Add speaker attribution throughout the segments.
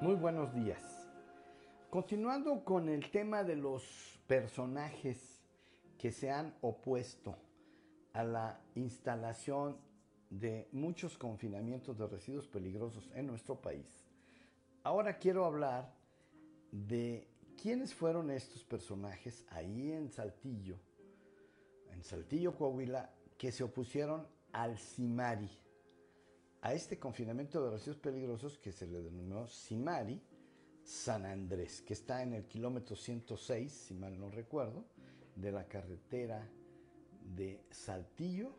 Speaker 1: Muy buenos días. Continuando con el tema de los personajes que se han opuesto a la instalación de muchos confinamientos de residuos peligrosos en nuestro país, ahora quiero hablar de quiénes fueron estos personajes ahí en Saltillo, en Saltillo, Coahuila, que se opusieron al CIMARI a este confinamiento de residuos peligrosos que se le denominó Simari San Andrés, que está en el kilómetro 106, si mal no recuerdo, de la carretera de Saltillo,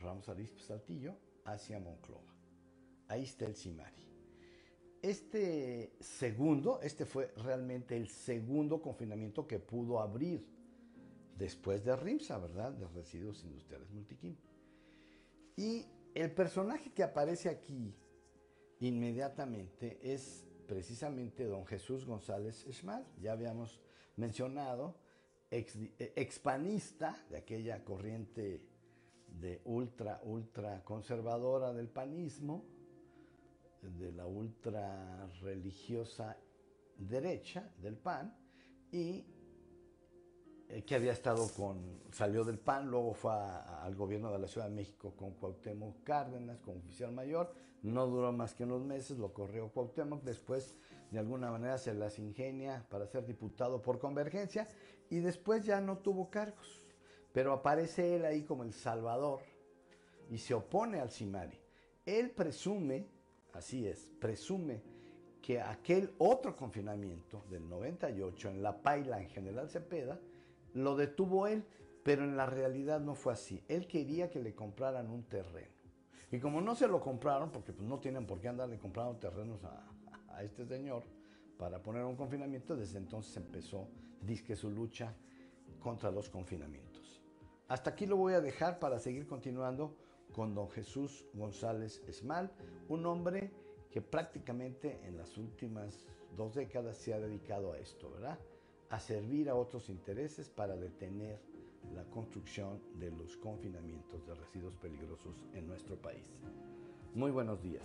Speaker 1: Ramos Arizpe Saltillo, hacia Monclova. Ahí está el Simari. Este segundo, este fue realmente el segundo confinamiento que pudo abrir después de RIMSA, ¿verdad? De residuos industriales multiquim. Y el personaje que aparece aquí inmediatamente es precisamente don Jesús González Esmal. Ya habíamos mencionado, eh, expanista de aquella corriente de ultra, ultra conservadora del panismo, de la ultra religiosa derecha del PAN, y eh, que había estado con, salió del PAN, luego fue al gobierno de la Ciudad de México con Cuauhtémoc Cárdenas como oficial mayor, no duró más que unos meses, lo corrió Cuauhtémoc, después de alguna manera se las ingenia para ser diputado por convergencia y después ya no tuvo cargos, pero aparece él ahí como el salvador y se opone al Simari. Él presume, así es, presume que aquel otro confinamiento del 98 en La Paila en General Cepeda, lo detuvo él, pero en la realidad no fue así. Él quería que le compraran un terreno. Y como no se lo compraron, porque pues no tienen por qué andarle comprando terrenos a, este señor para poner un confinamiento, desde entonces empezó, disque su lucha contra los confinamientos. Hasta aquí lo voy a dejar para seguir continuando con don Jesús González Esmal, un hombre que prácticamente en las últimas dos décadas se ha dedicado a esto, ¿verdad? A servir a otros intereses para detener la construcción de los confinamientos de residuos peligrosos en nuestro país. Muy buenos días.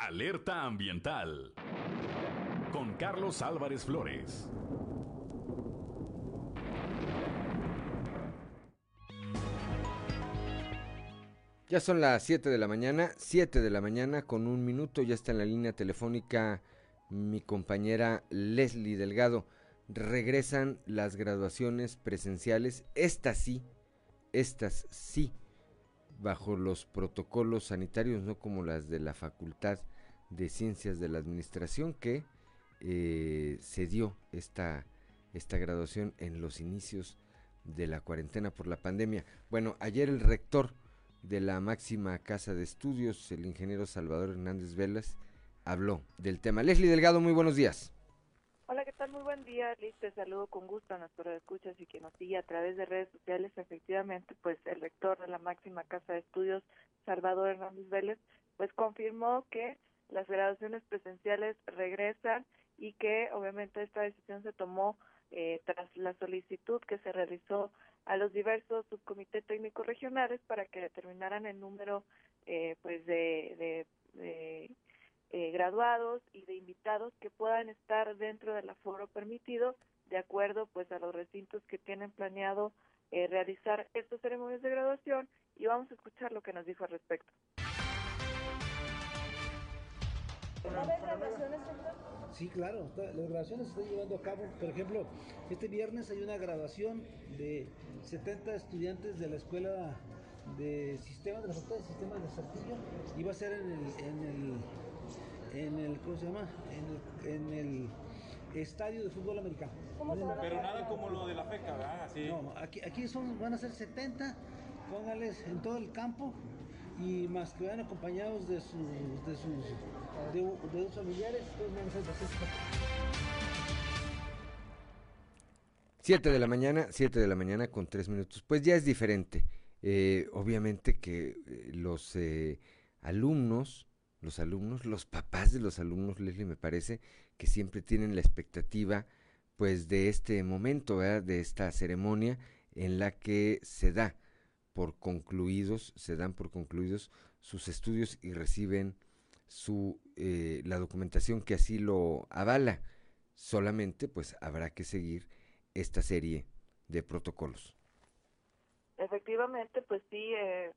Speaker 2: Alerta ambiental con Carlos Álvarez Flores.
Speaker 3: Ya son las 7 de la mañana, 7 de la mañana con un minuto, ya está en la línea telefónica mi compañera Leslie Delgado. Regresan las graduaciones presenciales, estas sí, estas sí, bajo los protocolos sanitarios, no como las de la Facultad de Ciencias de la Administración, que eh, se dio esta, esta graduación en los inicios de la cuarentena por la pandemia. Bueno, ayer el rector de la máxima casa de estudios, el ingeniero Salvador Hernández Velas, habló del tema. Leslie Delgado, muy buenos días.
Speaker 4: Hola, ¿qué tal? Muy buen día, Liz. Te saludo con gusto a nuestros escuchas y que nos sigue a través de redes sociales. Efectivamente, pues el rector de la máxima casa de estudios, Salvador Hernández Vélez, pues confirmó que las graduaciones presenciales regresan y que obviamente esta decisión se tomó eh, tras la solicitud que se realizó a los diversos subcomités técnicos regionales para que determinaran el número eh, pues de, de eh, graduados y de invitados que puedan estar dentro del aforo permitido de acuerdo pues a los recintos que tienen planeado eh, realizar estos ceremonias de graduación y vamos a escuchar lo que nos dijo al respecto.
Speaker 5: Sí, claro, las grabaciones se están llevando a cabo. Por ejemplo, este viernes hay una grabación de 70 estudiantes de la Escuela de Sistemas, de la Facultad de Sistemas de Saltillo, y va a ser en el, en el en el, ¿cómo se llama? En el, estadio de fútbol americano.
Speaker 6: Pero nada como lo de la FECA, ¿verdad?
Speaker 5: No, aquí, aquí son, van a ser 70, póngales en todo el campo y más que vayan acompañados de sus, de sus, de, sus familiares, todos van a ser
Speaker 3: 7 de la mañana, 7 de la mañana con 3 minutos. Pues ya es diferente. Eh, obviamente que eh, los eh, alumnos los alumnos, los papás de los alumnos, Leslie, me parece que siempre tienen la expectativa pues de este momento, de esta ceremonia en la que se da por concluidos, se dan por concluidos sus estudios y reciben su eh, la documentación que así lo avala. Solamente pues habrá que seguir esta serie de protocolos.
Speaker 4: Efectivamente, pues sí, eh,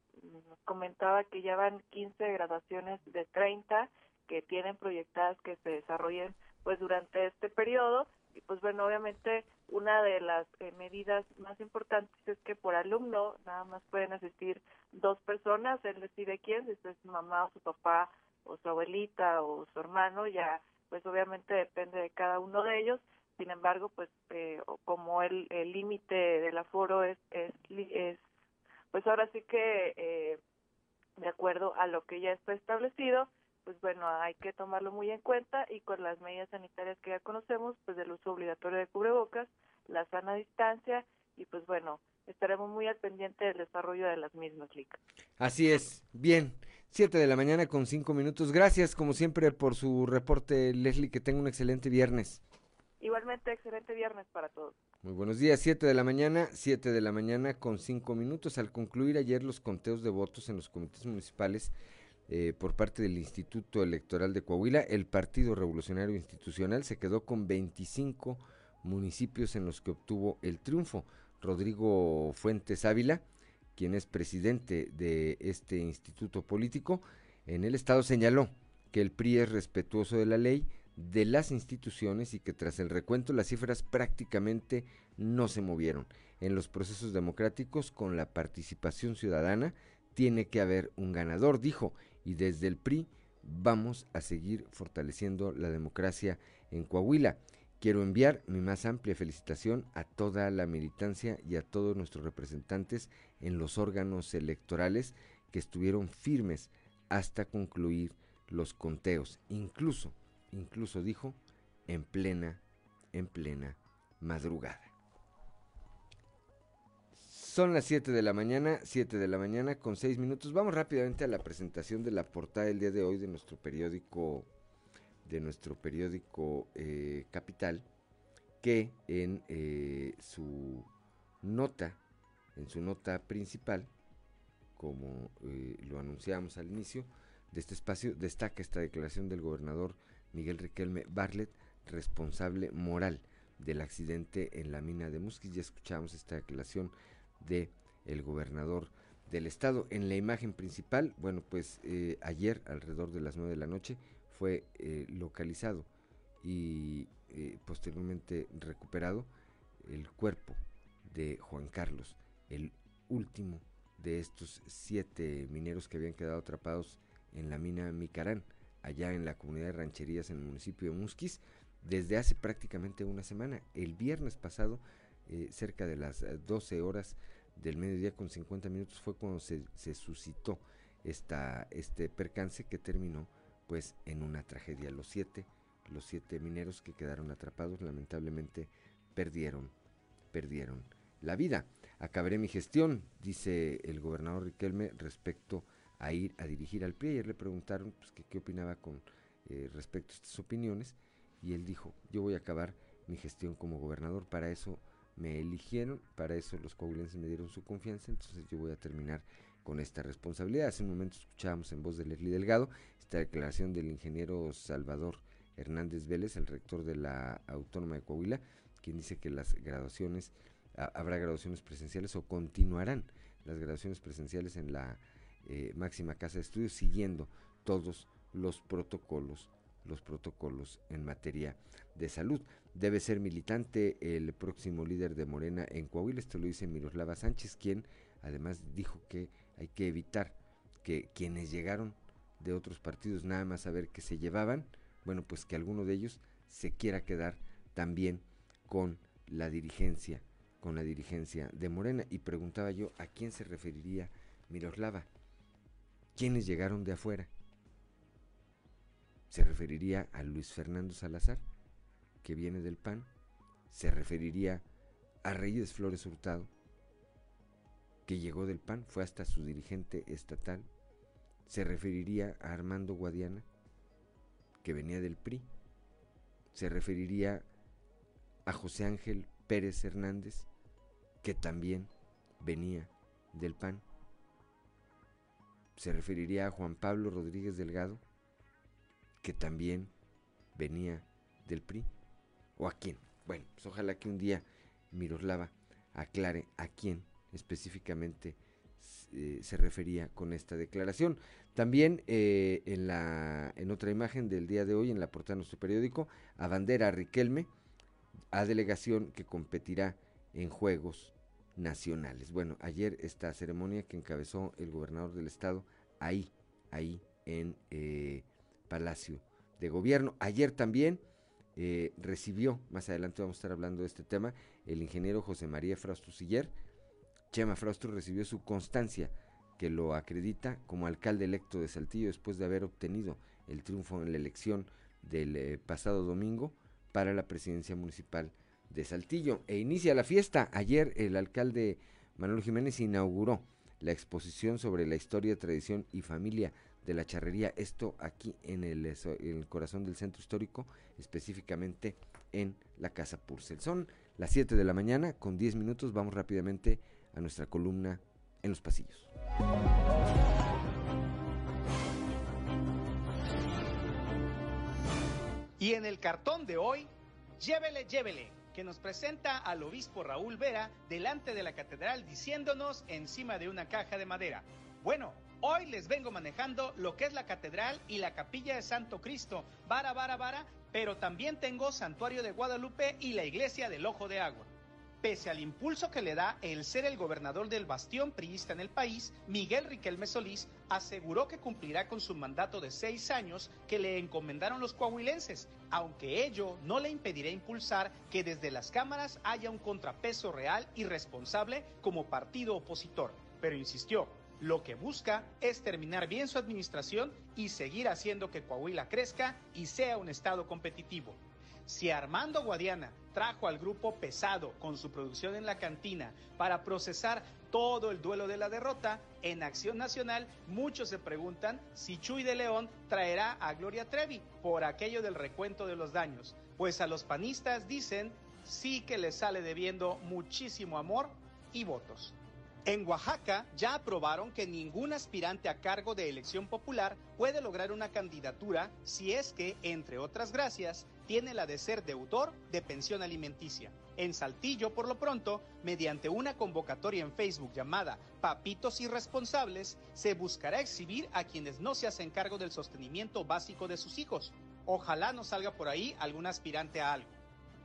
Speaker 4: comentaba que ya van 15 graduaciones de 30 que tienen proyectadas que se desarrollen pues durante este periodo y pues bueno, obviamente una de las eh, medidas más importantes es que por alumno nada más pueden asistir dos personas, él decide quién, si es su mamá o su papá o su abuelita o su hermano, ya pues obviamente depende de cada uno de ellos. Sin embargo, pues eh, como el límite del aforo es, es, es, pues ahora sí que eh, de acuerdo a lo que ya está establecido, pues bueno, hay que tomarlo muy en cuenta y con las medidas sanitarias que ya conocemos, pues del uso obligatorio de cubrebocas, la sana distancia y pues bueno, estaremos muy al pendiente del desarrollo de las mismas, Lic.
Speaker 3: Así es, bien. Siete de la mañana con cinco minutos. Gracias, como siempre, por su reporte, Leslie. Que tenga un excelente viernes.
Speaker 4: Igualmente, excelente viernes para todos.
Speaker 3: Muy buenos días, siete de la mañana, siete de la mañana con cinco minutos. Al concluir ayer los conteos de votos en los comités municipales, eh, por parte del Instituto Electoral de Coahuila, el Partido Revolucionario Institucional se quedó con 25 municipios en los que obtuvo el triunfo. Rodrigo Fuentes Ávila, quien es presidente de este instituto político, en el estado señaló que el PRI es respetuoso de la ley, de las instituciones y que tras el recuento las cifras prácticamente no se movieron. En los procesos democráticos, con la participación ciudadana, tiene que haber un ganador, dijo, y desde el PRI vamos a seguir fortaleciendo la democracia en Coahuila. Quiero enviar mi más amplia felicitación a toda la militancia y a todos nuestros representantes en los órganos electorales que estuvieron firmes hasta concluir los conteos, incluso, incluso dijo, en plena, en plena madrugada. Son las 7 de la mañana, 7 de la mañana con 6 minutos. Vamos rápidamente a la presentación de la portada del día de hoy de nuestro periódico, de nuestro periódico eh, Capital, que en eh, su nota, en su nota principal, como eh, lo anunciamos al inicio de este espacio, destaca esta declaración del gobernador Miguel Riquelme Barlet, responsable moral del accidente en la mina de Musquis. Ya escuchamos esta declaración de el gobernador del estado. En la imagen principal, bueno, pues eh, ayer alrededor de las 9 de la noche fue eh, localizado y eh, posteriormente recuperado el cuerpo de Juan Carlos, el último de estos siete mineros que habían quedado atrapados en la mina Micarán, allá en la comunidad de rancherías en el municipio de Musquis, desde hace prácticamente una semana. El viernes pasado eh, cerca de las 12 eh, horas del mediodía con 50 minutos fue cuando se, suscitó esta, este percance que terminó pues en una tragedia. Los siete, los siete mineros que quedaron atrapados lamentablemente perdieron, perdieron la vida. Acabaré mi gestión, dice el gobernador Riquelme, respecto a ir a dirigir al PRI. Ayer le preguntaron pues, qué opinaba con eh, respecto a estas opiniones y él dijo, yo voy a acabar mi gestión como gobernador, para eso me eligieron, para eso los coahuilenses me dieron su confianza, entonces yo voy a terminar con esta responsabilidad. Hace un momento escuchábamos en voz de Leslie Delgado esta declaración del ingeniero Salvador Hernández Vélez, el rector de la Autónoma de Coahuila, quien dice que las graduaciones, habrá graduaciones presenciales o continuarán las graduaciones presenciales en la eh, máxima casa de estudios siguiendo todos los protocolos los protocolos en materia de salud. Debe ser militante el próximo líder de Morena en Coahuila, esto lo dice Miroslava Sánchez, quien además dijo que hay que evitar que quienes llegaron de otros partidos nada más a ver que se llevaban, bueno, pues que alguno de ellos se quiera quedar también con la dirigencia, con la dirigencia de Morena. Y preguntaba yo a quién se referiría Miroslava, quiénes llegaron de afuera. Se referiría a Luis Fernando Salazar, que viene del PAN, se referiría a Reyes Flores Hurtado, que llegó del PAN, fue hasta su dirigente estatal, se referiría a Armando Guadiana, que venía del PRI, se referiría a José Ángel Pérez Hernández, que también venía del PAN. Se referiría a Juan Pablo Rodríguez Delgado, que también venía del PRI, o a quién. Bueno, pues ojalá que un día Miroslava aclare a quién específicamente eh, se refería con esta declaración. También eh, en, la, en otra imagen del día de hoy, en la portada de nuestro periódico, a bandera Riquelme, a delegación que competirá en Juegos Nacionales. Bueno, ayer esta ceremonia que encabezó el gobernador del estado, ahí, ahí en eh, Palacio de Gobierno. Ayer también recibió, más adelante vamos a estar hablando de este tema, el ingeniero José María Siller, Chema Frostro recibió su constancia que lo acredita como alcalde electo de Saltillo después de haber obtenido el triunfo en la elección del eh, pasado domingo para la presidencia municipal de Saltillo. E inicia la fiesta. Ayer el alcalde Manuel Jiménez inauguró la exposición sobre la historia, tradición y familia de la charrería. Esto aquí en el, el corazón del centro histórico, específicamente en la Casa Purcell. Son las 7 de la mañana, con 10 minutos. Vamos rápidamente a nuestra columna en los pasillos.
Speaker 7: Y en el cartón de hoy, llévele, llévele, que nos presenta al obispo Raúl Vera delante de la catedral diciéndonos encima de una caja de madera. Bueno, hoy les vengo manejando lo que es la catedral y la capilla de Santo Cristo, vara, vara, vara, pero también tengo Santuario de Guadalupe y la iglesia del Ojo de Agua. Pese al impulso que le da el ser el gobernador del bastión priista en el país, Miguel Riquelme Solís aseguró que cumplirá con su mandato de seis años que le encomendaron los coahuilenses, aunque ello no le impedirá impulsar que desde las cámaras haya un contrapeso real y responsable como partido opositor. Pero insistió, lo que busca es terminar bien su administración y seguir haciendo que Coahuila crezca y sea un estado competitivo. Si Armando Guadiana trajo al grupo pesado con su producción en la cantina para procesar todo el duelo de la derrota, en Acción Nacional muchos se preguntan si Chuy de León traerá a Gloria Trevi por aquello del recuento de los daños. Pues a los panistas dicen sí que les sale debiendo muchísimo amor y votos. En Oaxaca ya aprobaron que ningún aspirante a cargo de elección popular puede lograr una candidatura si es que, entre otras gracias, tiene la de ser deudor de pensión alimenticia. En Saltillo, por lo pronto, mediante una convocatoria en Facebook llamada Papitos Irresponsables, se buscará exhibir a quienes no se hacen cargo del sostenimiento básico de sus hijos. Ojalá no salga por ahí algún aspirante a algo.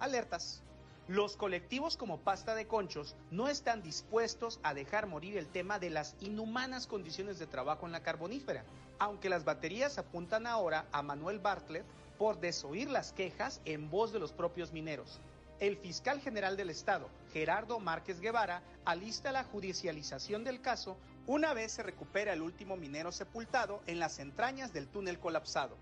Speaker 7: Alertas. Los colectivos como Pasta de Conchos no están dispuestos a dejar morir el tema de las inhumanas condiciones de trabajo en la carbonífera, aunque las baterías apuntan ahora a Manuel Bartlett por desoír las quejas en voz de los propios mineros. El fiscal general del Estado, Gerardo Márquez Guevara, alista la judicialización del caso una vez se recupera el último minero sepultado en las entrañas del túnel colapsado.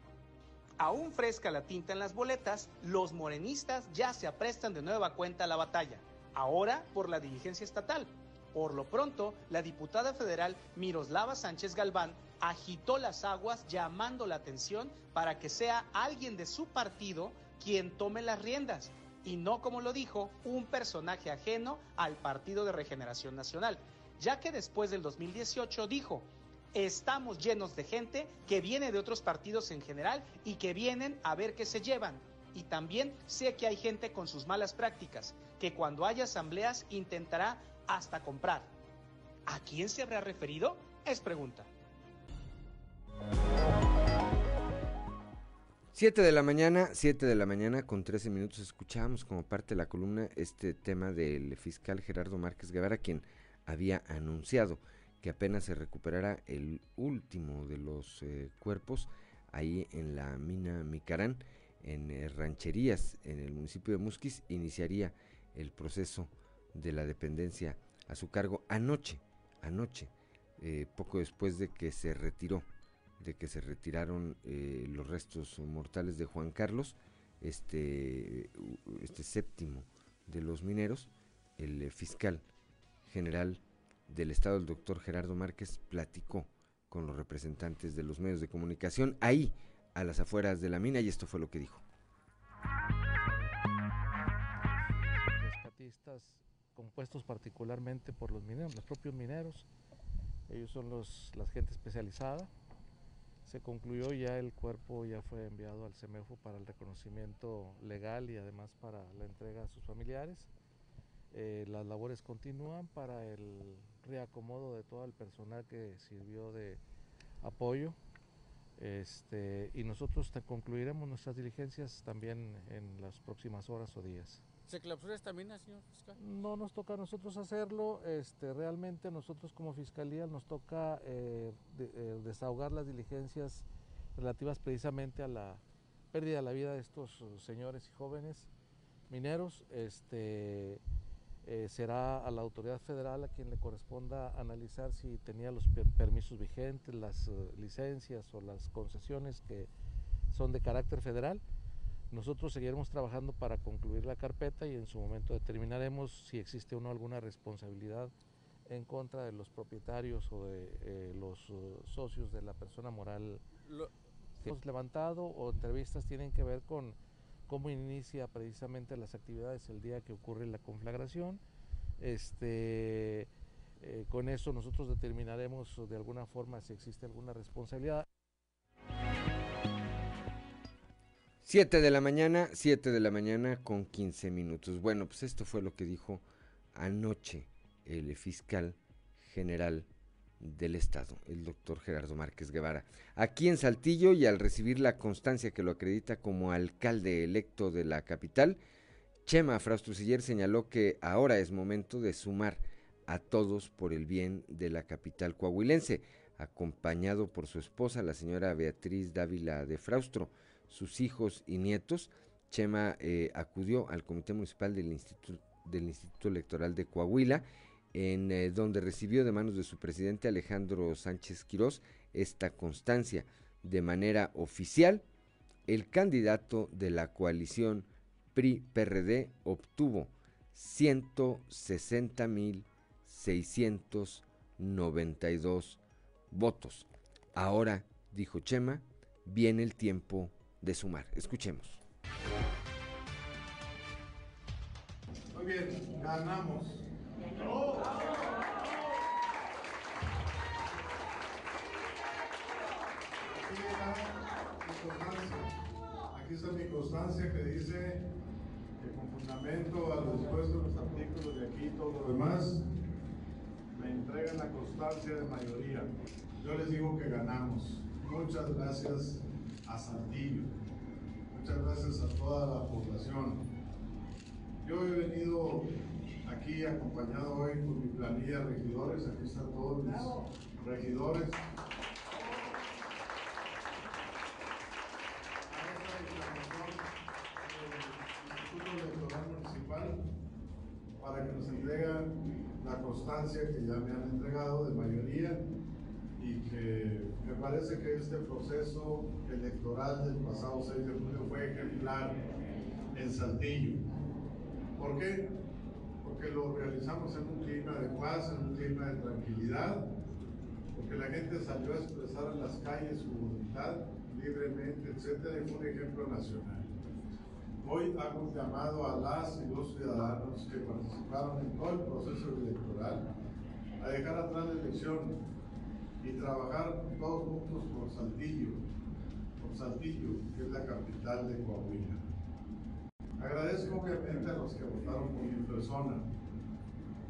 Speaker 7: Aún fresca la tinta en las boletas, los morenistas ya se aprestan de nueva cuenta a la batalla, ahora por la dirigencia estatal. Por lo pronto, la diputada federal Miroslava Sánchez Galván agitó las aguas llamando la atención para que sea alguien de su partido quien tome las riendas y no, como lo dijo, un personaje ajeno al Partido de Regeneración Nacional, ya que después del 2018 dijo, estamos llenos de gente que viene de otros partidos en general y que vienen a ver qué se llevan. Y también sé que hay gente con sus malas prácticas, que cuando haya asambleas intentará hasta comprar. ¿A quién se habrá referido? Es pregunta.
Speaker 3: 7 de la mañana, 7 de la mañana con 13 minutos escuchamos como parte de la columna este tema del fiscal Gerardo Márquez Guevara, quien había anunciado que apenas se recuperará el último de los eh, cuerpos ahí en la mina Micarán, en eh, rancherías en el municipio de Musquis, iniciaría el proceso de la dependencia a su cargo anoche, anoche, eh, poco después de que se retiró, de que se retiraron los restos mortales de Juan Carlos, este, este séptimo de los mineros, el fiscal general del Estado, el doctor Gerardo Márquez, platicó con los representantes de los medios de comunicación ahí, a las afueras de la mina, y esto fue lo que dijo.
Speaker 8: Compuestos particularmente por los mineros, los propios mineros, ellos son los, la gente especializada. Se concluyó ya el cuerpo, ya fue enviado al CEMEFO para el reconocimiento legal y además para la entrega a sus familiares. Eh, las labores continúan para el reacomodo de todo el personal que sirvió de apoyo este, y nosotros concluiremos nuestras diligencias también en las próximas horas o días.
Speaker 9: ¿Se clausura también, señor fiscal?
Speaker 8: No nos toca a nosotros hacerlo, este, realmente nosotros como fiscalía nos toca eh, eh, desahogar las diligencias relativas precisamente a la pérdida de la vida de estos señores y jóvenes mineros. Este, eh, será a la autoridad federal a quien le corresponda analizar si tenía los permisos vigentes, las licencias o las concesiones que son de carácter federal nosotros seguiremos trabajando para concluir la carpeta y en su momento determinaremos si existe o no alguna responsabilidad en contra de los propietarios o de eh, los uh, socios de la persona moral Lo, hemos levantado o entrevistas tienen que ver con cómo inicia precisamente las actividades el día que ocurre la conflagración. Este, eh, con eso nosotros determinaremos de alguna forma si existe alguna responsabilidad.
Speaker 3: 7 de la mañana, 7 de la mañana con 15 minutos. Bueno, pues esto fue lo que dijo anoche el fiscal general del Estado, el doctor Gerardo Márquez Guevara. Aquí en Saltillo y al recibir la constancia que lo acredita como alcalde electo de la capital, Chema Fraustruciller señaló que ahora es momento de sumar a todos por el bien de la capital coahuilense, acompañado por su esposa, la señora Beatriz Dávila de Fraustro sus hijos y nietos, Chema eh, acudió al Comité Municipal del Instituto, Electoral de Coahuila, en eh, donde recibió de manos de su presidente Alejandro Sánchez Quirós esta constancia. De manera oficial, el candidato de la coalición PRI-PRD obtuvo 160.692 votos. Ahora, dijo Chema, viene el tiempo de sumar. Escuchemos.
Speaker 10: Muy bien, ganamos. Aquí está mi constancia que dice que con fundamento a lo dispuesto en los artículos de aquí y todo lo demás, me entregan la constancia de mayoría. Yo les digo que ganamos. Muchas gracias a Santillo. Muchas gracias a toda la población. Yo he venido aquí acompañado hoy por mi planilla de regidores, aquí están todos mis regidores. Para que nos entreguen la constancia que ya me han entregado de mayoría y que me parece que este proceso electoral del pasado 6 de junio fue ejemplar en Saltillo. ¿Por qué? Porque lo realizamos en un clima de paz, en un clima de tranquilidad, porque la gente salió a expresar en las calles su voluntad libremente, etcétera, y fue un ejemplo nacional. Hoy hago un llamado a las y los ciudadanos que participaron en todo el proceso electoral a dejar atrás la elección y trabajar todos juntos por Saltillo, por Saltillo, que es la capital de Coahuila. Agradezco obviamente a los que votaron por mi persona.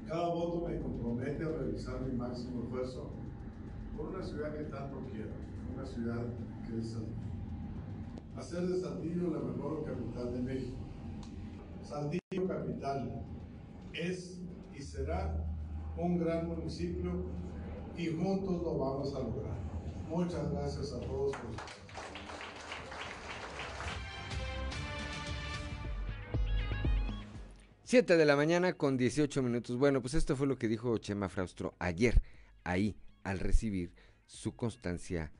Speaker 10: Cada voto me compromete a realizar mi máximo esfuerzo por una ciudad que tanto quiero, una ciudad que es Saltillo. Hacer de Saltillo la mejor capital de México. Saltillo capital es y será un gran municipio y juntos lo vamos a lograr. Muchas gracias a todos por
Speaker 3: Siete de la mañana con 18 minutos. Bueno, pues esto fue lo que dijo Chema Fraustro ayer, ahí, al recibir su constancia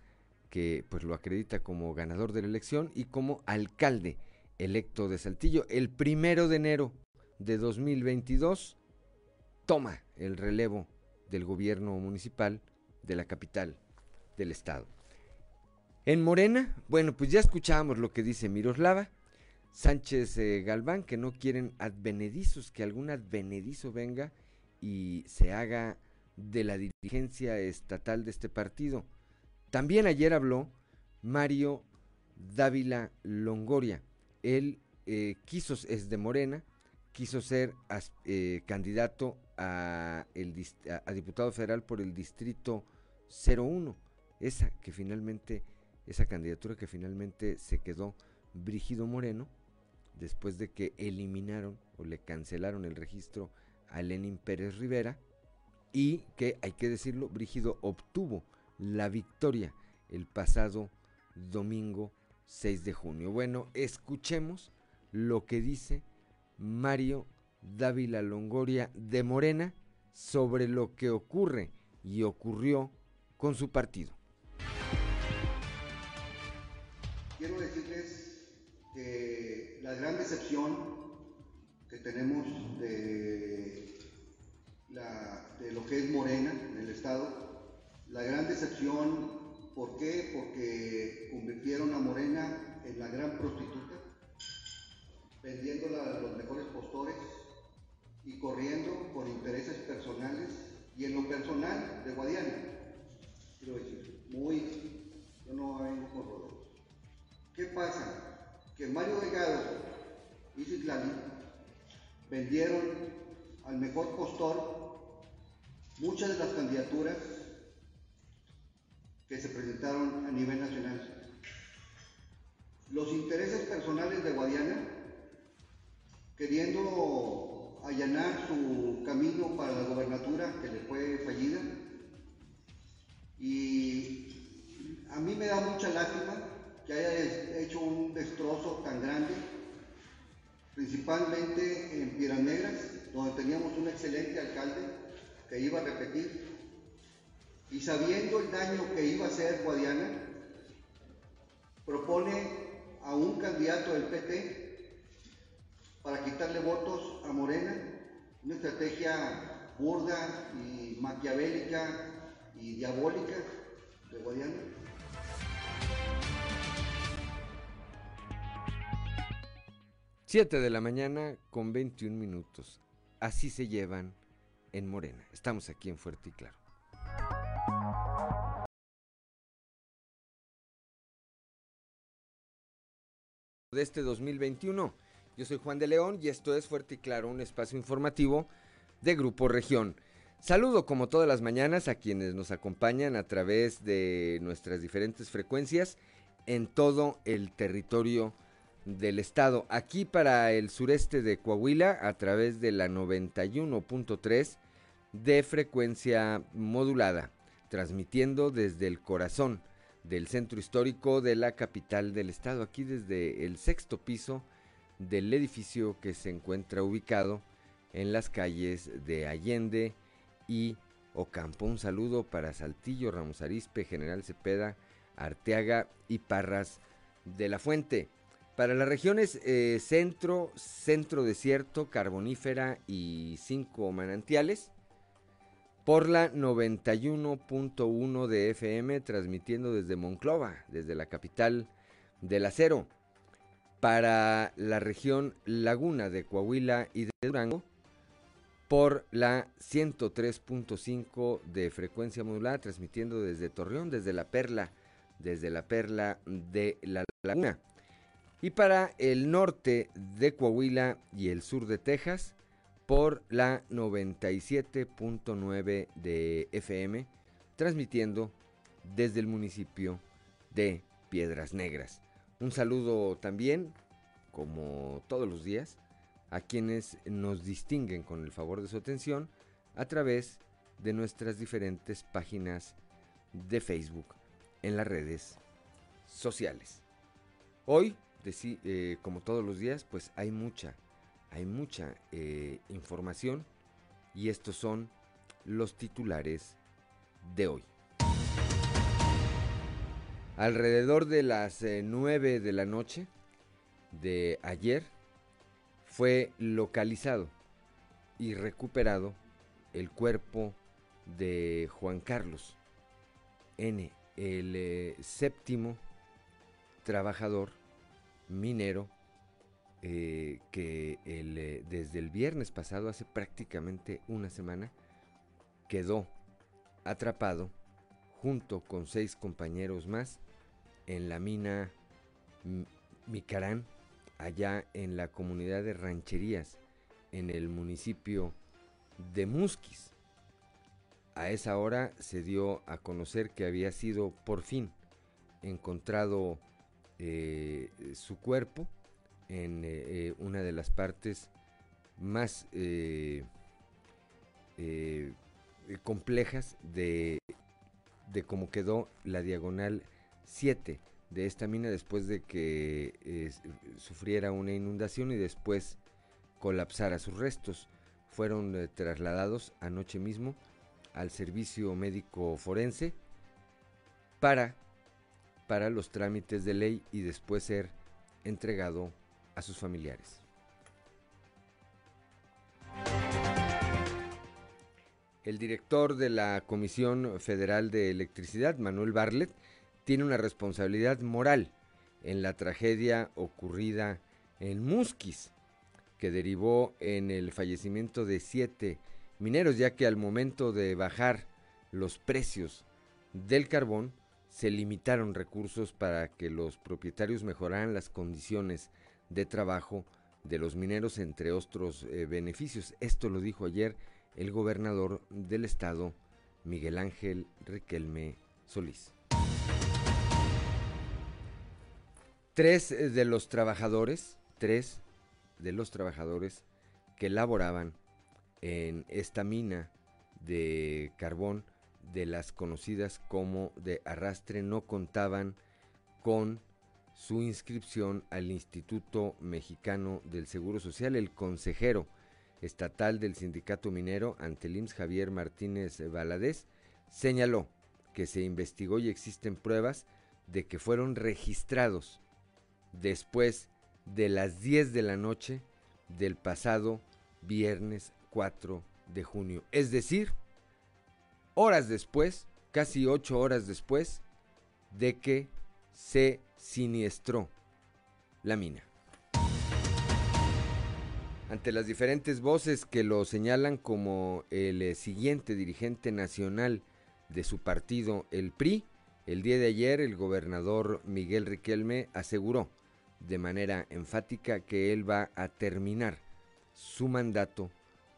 Speaker 3: que pues lo acredita como ganador de la elección y como alcalde electo de Saltillo. El primero de enero de 2022 toma el relevo del gobierno municipal de la capital del estado. En Morena, bueno, pues ya escuchábamos lo que dice Miroslava Sánchez eh, Galván, que no quieren advenedizos, que algún advenedizo venga y se haga de la dirigencia estatal de este partido. También ayer habló Mario Dávila Longoria. Él eh, quiso, es de Morena, quiso ser eh, candidato a, diputado federal por el distrito 01. Esa que finalmente, esa candidatura que finalmente se quedó Brígido Moreno, después de que eliminaron o le cancelaron el registro a Lenin Pérez Rivera, y que, hay que decirlo, Brígido obtuvo la victoria el pasado domingo 6 de junio. Bueno, escuchemos lo que dice Mario Dávila Longoria de Morena sobre lo que ocurre y ocurrió con su partido.
Speaker 11: Quiero decirles que la gran decepción que tenemos de, lo que es Morena en el Estado, la gran decepción, ¿por qué? Porque convirtieron a Morena en la gran prostituta, vendiéndola a los mejores postores y corriendo por intereses personales y en lo personal de Guadiana. Quiero decir, muy, yo no vengo por rodeos. ¿Qué pasa? Que Mario Delgado y Citlali vendieron al mejor postor muchas de las candidaturas que se presentaron a nivel nacional. Los intereses personales de Guadiana, queriendo allanar su camino para la gobernatura que le fue fallida. Y a mí me da mucha lástima que haya hecho un destrozo tan grande, principalmente en Piedras Negras, donde teníamos un excelente alcalde que iba a repetir. Y sabiendo el daño que iba a hacer Guadiana, propone a un candidato del PT para quitarle votos a Morena, una estrategia burda y maquiavélica y diabólica de Guadiana.
Speaker 3: Siete de la mañana con 21 minutos. Así se llevan en Morena. Estamos aquí en Fuerte y Claro. de este 2021 yo soy Juan de León y esto es Fuerte y Claro, un espacio informativo de Grupo Región. Saludo como todas las mañanas a quienes nos acompañan a través de nuestras diferentes frecuencias en todo el territorio del estado. Aquí para el sureste de Coahuila a través de la 91.3 de frecuencia modulada, transmitiendo desde el corazón del centro histórico de la capital del estado, aquí desde el sexto piso del edificio que se encuentra ubicado en las calles de Allende y Ocampo. Un saludo para Saltillo, Ramos Arispe, General Cepeda, Arteaga y Parras de la Fuente. Para las regiones eh, centro, centro desierto, carbonífera y cinco manantiales, por la 91.1 de FM, transmitiendo desde Monclova, desde la capital del acero para la región Laguna de Coahuila y de Durango por la 103.5 de frecuencia modulada, transmitiendo desde Torreón, desde la Perla, desde la Perla de la Laguna. Y para el norte de Coahuila y el sur de Texas por la 97.9 de FM, transmitiendo desde el municipio de Piedras Negras. Un saludo también, como todos los días, a quienes nos distinguen con el favor de su atención a través de nuestras diferentes páginas de Facebook en las redes sociales. Hoy, eh, como todos los días, pues hay mucha, hay mucha eh, información y estos son los titulares de hoy. Alrededor de las 9 eh, de la noche de ayer fue localizado y recuperado el cuerpo de Juan Carlos N, el eh, séptimo trabajador minero eh, que desde el viernes pasado, hace prácticamente una semana, quedó atrapado junto con seis compañeros más en la mina Micarán, allá en la comunidad de rancherías, en el municipio de Musquis. A esa hora se dio a conocer que había sido por fin encontrado eh, su cuerpo en eh, eh, una de las partes más complejas de, de cómo quedó la diagonal 7 de esta mina después de que sufriera una inundación y después colapsara sus restos. Fueron trasladados anoche mismo al servicio médico forense para, para los trámites de ley y después ser entregado a sus familiares. El director de la Comisión Federal de Electricidad, Manuel Barlet, tiene una responsabilidad moral en la tragedia ocurrida en Musquis, que derivó en el fallecimiento de siete mineros, ya que al momento de bajar los precios del carbón, se limitaron recursos para que los propietarios mejoraran las condiciones de trabajo de los mineros, entre otros eh, beneficios. Esto lo dijo ayer el gobernador del estado, Miguel Ángel Riquelme Solís. Tres de los trabajadores, tres de los trabajadores que laboraban en esta mina de carbón de las conocidas como de arrastre no contaban con su inscripción al Instituto Mexicano del Seguro Social. El consejero estatal del sindicato minero ante el Javier Martínez Valadez, señaló que se investigó y existen pruebas de que fueron registrados después de las 10 de la noche del pasado viernes 4 de junio. Es decir, horas después, casi ocho horas después de que se siniestró la mina. Ante las diferentes voces que lo señalan como el eh, siguiente dirigente nacional de su partido, el PRI, el día de ayer el gobernador Miguel Riquelme aseguró de manera enfática que él va a terminar su mandato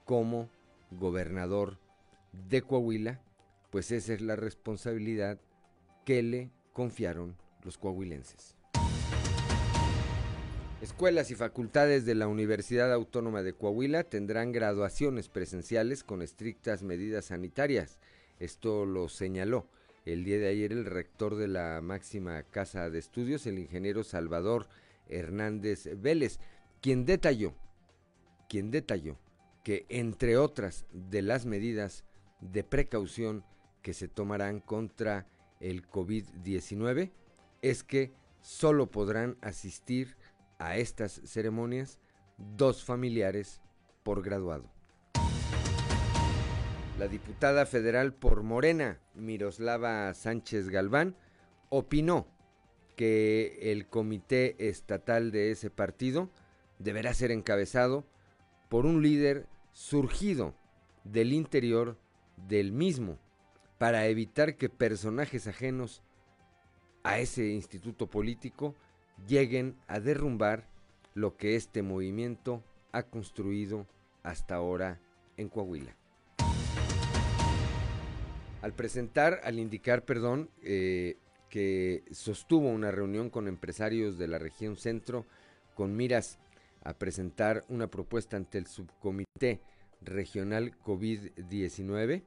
Speaker 3: como gobernador de Coahuila, pues esa es la responsabilidad que le confiaron los coahuilenses. Escuelas y facultades de la Universidad Autónoma de Coahuila tendrán graduaciones presenciales con estrictas medidas sanitarias. Esto lo señaló el día de ayer el rector de la máxima casa de estudios, el ingeniero Salvador Hernández Vélez, quien detalló, quien detalló que entre otras de las medidas de precaución que se tomarán contra el COVID-19 es que solo podrán asistir a estas ceremonias dos familiares por graduado. La diputada federal por Morena, Miroslava Sánchez Galván, opinó que el comité estatal de ese partido deberá ser encabezado por un líder surgido del interior del mismo para evitar que personajes ajenos a ese instituto político lleguen a derrumbar lo que este movimiento ha construido hasta ahora en Coahuila. Al presentar, al indicar, perdón, eh, que sostuvo una reunión con empresarios de la región centro con miras a presentar una propuesta ante el subcomité regional COVID-19.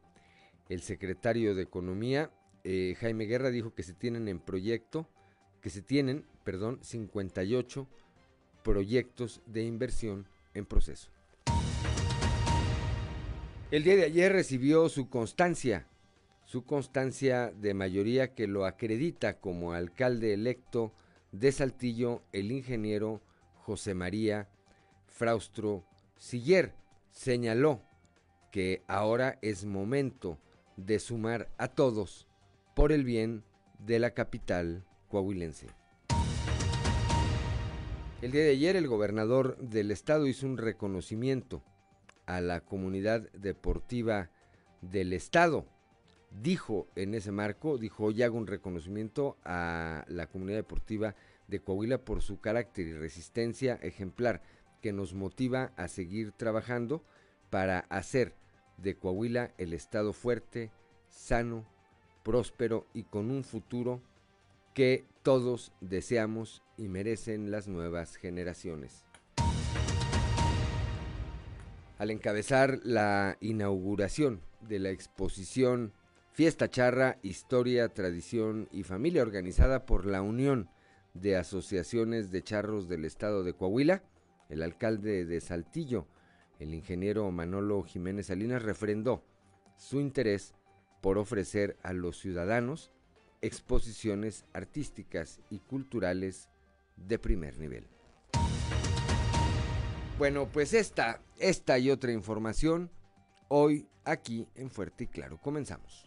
Speaker 3: El secretario de Economía, eh, Jaime Guerra, dijo que se tienen en proyecto, que se tienen, perdón, 58 proyectos de inversión en proceso. El día de ayer recibió su constancia, su constancia de mayoría que lo acredita como alcalde electo de Saltillo el ingeniero José María Fraustro Siller señaló que ahora es momento de sumar a todos por el bien de la capital coahuilense. El día de ayer el gobernador del estado hizo un reconocimiento a la comunidad deportiva del estado dijo en ese marco, dijo, hoy hago un reconocimiento a la comunidad deportiva de Coahuila por su carácter y resistencia ejemplar que nos motiva a seguir trabajando para hacer de Coahuila el estado fuerte, sano, próspero y con un futuro que todos deseamos y merecen las nuevas generaciones. Al encabezar la inauguración de la exposición Fiesta Charra, Historia, Tradición y Familia organizada por la Unión de Asociaciones de Charros del Estado de Coahuila, el alcalde de Saltillo, el ingeniero Manolo Jiménez Salinas, refrendó su interés por ofrecer a los ciudadanos exposiciones artísticas y culturales de primer nivel. Bueno, pues esta, esta y otra información hoy aquí en Fuerte y Claro. Comenzamos.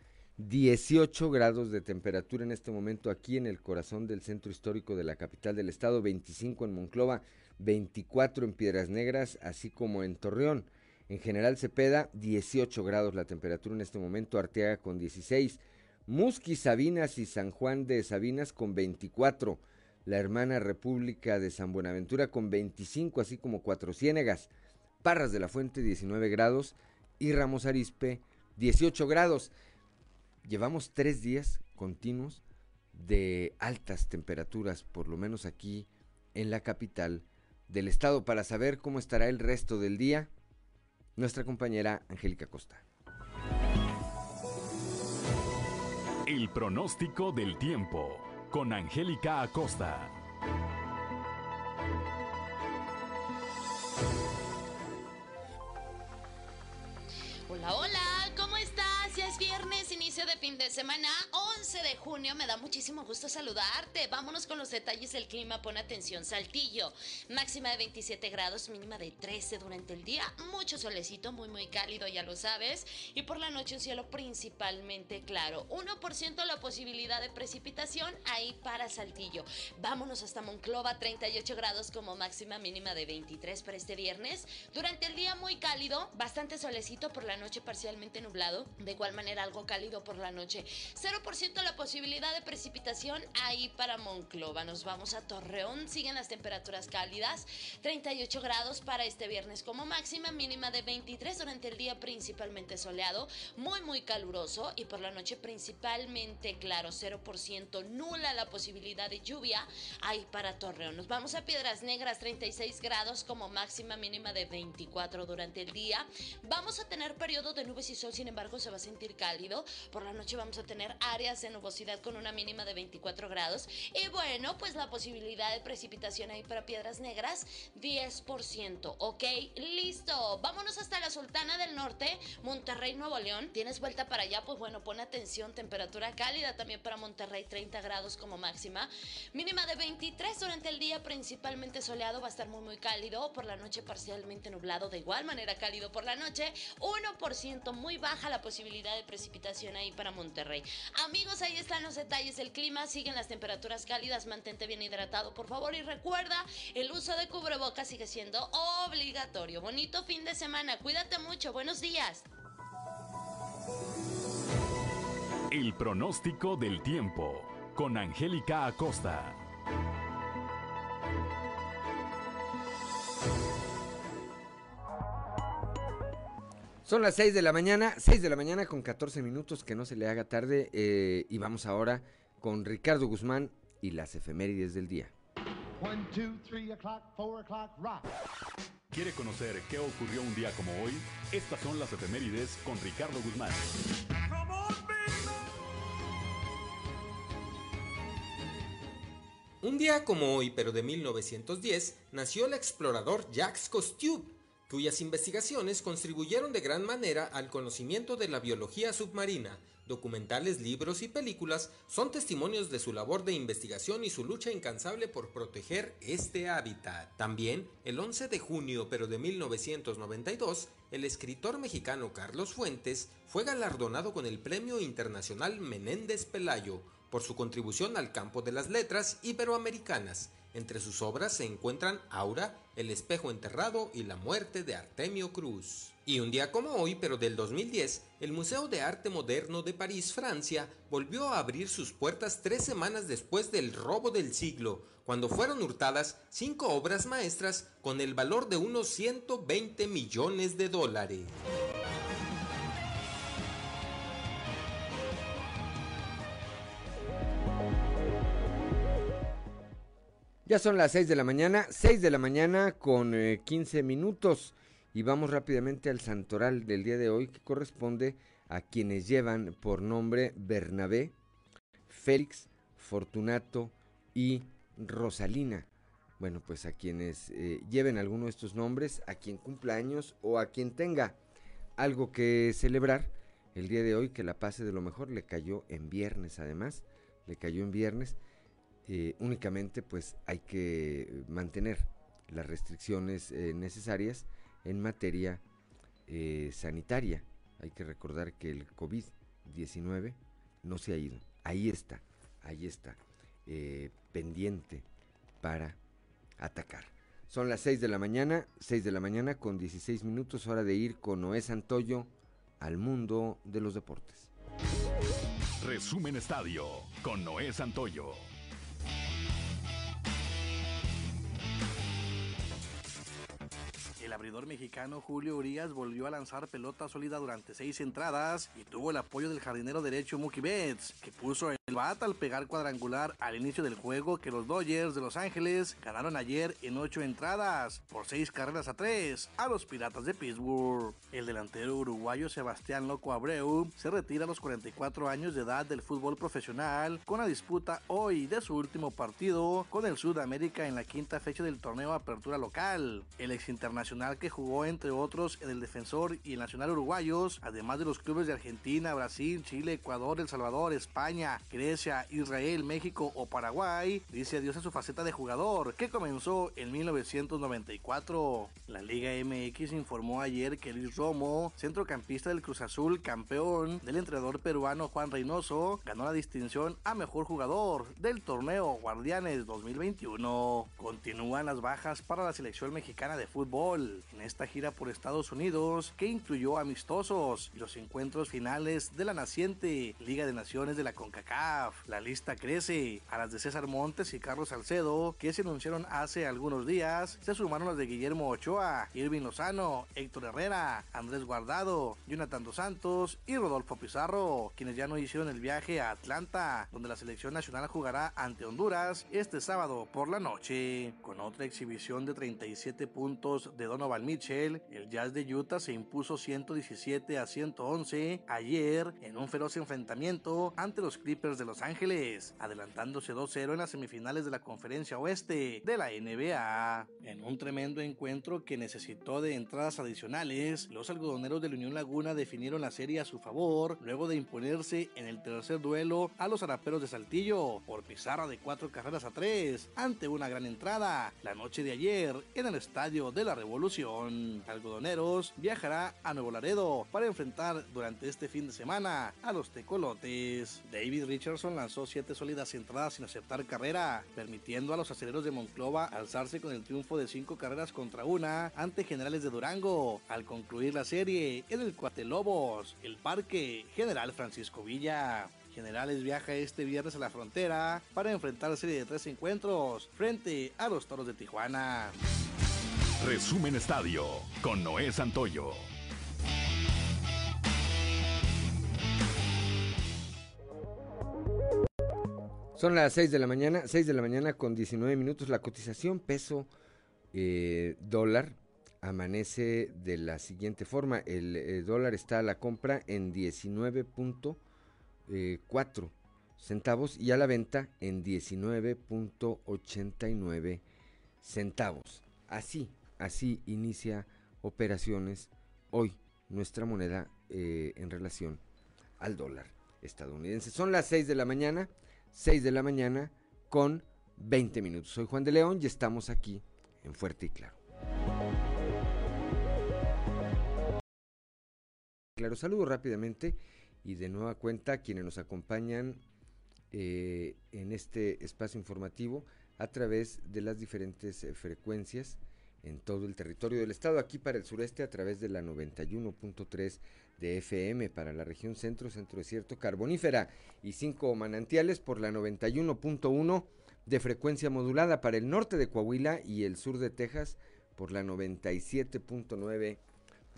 Speaker 3: 18 grados de temperatura en este momento aquí en el corazón del centro histórico de la capital del estado, 25 en Monclova, 24 en Piedras Negras, así como en Torreón. En General Cepeda, 18 grados la temperatura en este momento, Arteaga con 16, Musqui, Sabinas y San Juan de Sabinas con 24, la hermana República de San Buenaventura con 25, así como Cuatro Ciénegas, Parras de la Fuente 19 grados y Ramos Arispe 18 grados. Llevamos tres días continuos de altas temperaturas, por lo menos aquí en la capital del estado. Para saber cómo estará el resto del día, nuestra compañera Angélica Costa.
Speaker 2: El pronóstico del tiempo con Angélica Acosta.
Speaker 12: Inicio de fin de semana, 11 de junio. Me da muchísimo gusto saludarte. Vámonos con los detalles del clima. Pon atención, Saltillo. Máxima de 27 grados, mínima de 13 durante el día. Mucho solecito, muy, muy cálido, ya lo sabes. Y por la noche un cielo principalmente claro. 1% la posibilidad de precipitación ahí para Saltillo. Vámonos hasta Monclova, 38 grados como máxima mínima de 23 para este viernes. Durante el día muy cálido, bastante solecito por la noche parcialmente nublado. De igual manera algo cálido por la noche. 0% la posibilidad de precipitación ahí para Monclova. Nos vamos a Torreón. Siguen las temperaturas cálidas. 38 grados para este viernes como máxima. Mínima de 23 durante el día principalmente soleado. Muy muy caluroso. Y por la noche principalmente claro. 0% nula la posibilidad de lluvia ahí para Torreón. Nos vamos a Piedras Negras. 36 grados como máxima mínima de 24 durante el día. Vamos a tener periodo de nubes y sol. Sin embargo se va a sentir cálido. Por la noche vamos a tener áreas de nubosidad con una mínima de 24 grados. Y bueno, pues la posibilidad de precipitación ahí para Piedras Negras, 10%. Ok, listo. Vámonos hasta la Sultana del Norte, Monterrey, Nuevo León. ¿Tienes vuelta para allá? Pues bueno, pon atención. Temperatura cálida también para Monterrey, 30 grados como máxima. Mínima de 23 durante el día, principalmente soleado. Va a estar muy, muy cálido. Por la noche parcialmente nublado. De igual manera cálido por la noche. 1% muy baja la posibilidad de precipitación ahí para Monterrey. Amigos, ahí están los detalles del clima. Siguen las temperaturas cálidas. Mantente bien hidratado, por favor. Y recuerda, el uso de cubrebocas sigue siendo obligatorio. Bonito fin de semana. Cuídate mucho. Buenos días.
Speaker 2: El pronóstico del tiempo con Angélica Acosta.
Speaker 3: Son las 6 de la mañana, 6 de la mañana con 14 minutos, que no se le haga tarde. eh, y vamos ahora con Ricardo Guzmán y las efemérides del día.
Speaker 13: One, two, three o'clock, four o'clock, rock.
Speaker 2: ¿Quiere conocer qué ocurrió un día como hoy? Estas son las efemérides con Ricardo Guzmán.
Speaker 14: Un día como hoy, pero de 1910, nació el explorador Jacques Cousteau, cuyas investigaciones contribuyeron de gran manera al conocimiento de la biología submarina. Documentales, libros y películas son testimonios de su labor de investigación y su lucha incansable por proteger este hábitat. También, el 11 de junio pero de 1992, el escritor mexicano Carlos Fuentes fue galardonado con el Premio Internacional Menéndez Pelayo por su contribución al campo de las letras iberoamericanas. Entre sus obras se encuentran Aura, El espejo enterrado y La muerte de Artemio Cruz. Y un día como hoy, pero del 2010, el Museo de Arte Moderno de París, Francia, volvió a abrir sus puertas tres semanas después del robo del siglo, cuando fueron hurtadas cinco obras maestras con el valor de unos 120 millones de dólares.
Speaker 3: Ya son las 6 de la mañana, 6 de la mañana con 15 eh, minutos. Y vamos rápidamente al santoral del día de hoy que corresponde a quienes llevan por nombre Bernabé, Félix, Fortunato y Rosalina. Bueno, pues a quienes eh, lleven alguno de estos nombres, a quien cumpla años o a quien tenga algo que celebrar, el día de hoy que la pase de lo mejor. Le cayó en viernes además, le cayó en viernes eh, únicamente pues hay que mantener las restricciones eh, necesarias en materia eh, sanitaria. Hay que recordar que el COVID-19 no se ha ido. Ahí está, ahí está, pendiente para atacar. Son las 6 de la mañana, 6 de la mañana con 16 minutos, hora de ir con Noé Santoyo al mundo de los deportes.
Speaker 2: Resumen Estadio con Noé Santoyo.
Speaker 15: Abridor mexicano Julio Urias volvió a lanzar pelota sólida durante seis entradas y tuvo el apoyo del jardinero derecho Mookie Betts, que puso el bat al pegar cuadrangular al inicio del juego que los Dodgers de Los Ángeles ganaron ayer en ocho entradas por seis carreras a tres a los Piratas de Pittsburgh. El delantero uruguayo Sebastián Loco Abreu se retira a los 44 años de edad del fútbol profesional con la disputa hoy de su último partido con el Sudamérica en la quinta fecha del torneo Apertura Local. El ex internacional que jugó entre otros en el Defensor y el Nacional Uruguayos, además de los clubes de Argentina, Brasil, Chile, Ecuador, El Salvador, España, Grecia, Israel, México o Paraguay, dice adiós a su faceta de jugador, que comenzó en 1994. La Liga MX informó ayer que Luis Romo, centrocampista del Cruz Azul, campeón del entrenador peruano Juan Reynoso, ganó la distinción a mejor jugador del torneo Guardianes 2021. Continúan las bajas para la selección mexicana de fútbol en esta gira por Estados Unidos que incluyó amistosos y los encuentros finales de la naciente Liga de Naciones de la CONCACAF. La lista crece. A las de César Montes y Carlos Salcedo, que se anunciaron hace algunos días, se sumaron las de Guillermo Ochoa, Irving Lozano, Héctor Herrera, Andrés Guardado, Jonathan Dos Santos y Rodolfo Pizarro, quienes ya no hicieron el viaje a Atlanta, donde la selección nacional jugará ante Honduras este sábado por la noche, con otra exhibición de 37 puntos de Don Donovan Mitchell, el Jazz de Utah se impuso 117 a 111 ayer en un feroz enfrentamiento ante los Clippers de Los Ángeles, adelantándose 2-0 en las semifinales de la Conferencia Oeste de la NBA. En un tremendo encuentro que necesitó de entradas adicionales, los algodoneros de la Unión Laguna definieron la serie a su favor luego de imponerse en el tercer duelo a los araperos de Saltillo por pizarra de cuatro carreras a tres ante una gran entrada la noche de ayer en el Estadio de la Revolución Algodoneros viajará a Nuevo Laredo para enfrentar durante este fin de semana a los Tecolotes. David Richardson lanzó siete sólidas entradas sin aceptar carrera, permitiendo a los aceleros de Monclova alzarse con el triunfo de cinco carreras contra una ante Generales de Durango al concluir la serie en el Cuatelobos, el Parque General Francisco Villa. Generales viaja este viernes a la frontera para enfrentar serie de tres encuentros frente a los Toros de Tijuana.
Speaker 2: Resumen Estadio con Noé Santoyo.
Speaker 3: Son las 6 de la mañana, 6 de la mañana con 19 minutos. La cotización peso eh, dólar amanece de la siguiente forma. El, el, dólar está a la compra en 19.4 centavos y a la venta en 19.89 centavos. Así, así inicia operaciones hoy nuestra moneda eh, en relación al dólar estadounidense. Son las 6 de la mañana, 6 de la mañana con 20 minutos. Soy Juan de León y estamos aquí en Fuerte y Claro. Claro, saludo rápidamente y de nueva cuenta a quienes nos acompañan eh, en este espacio informativo a través de las diferentes eh, frecuencias en todo el territorio del estado, aquí para el sureste a través de la 91.3 de FM, para la región centro, centro desierto, carbonífera y cinco manantiales por la 91.1 de frecuencia modulada para el norte de Coahuila y el sur de Texas por la 97.9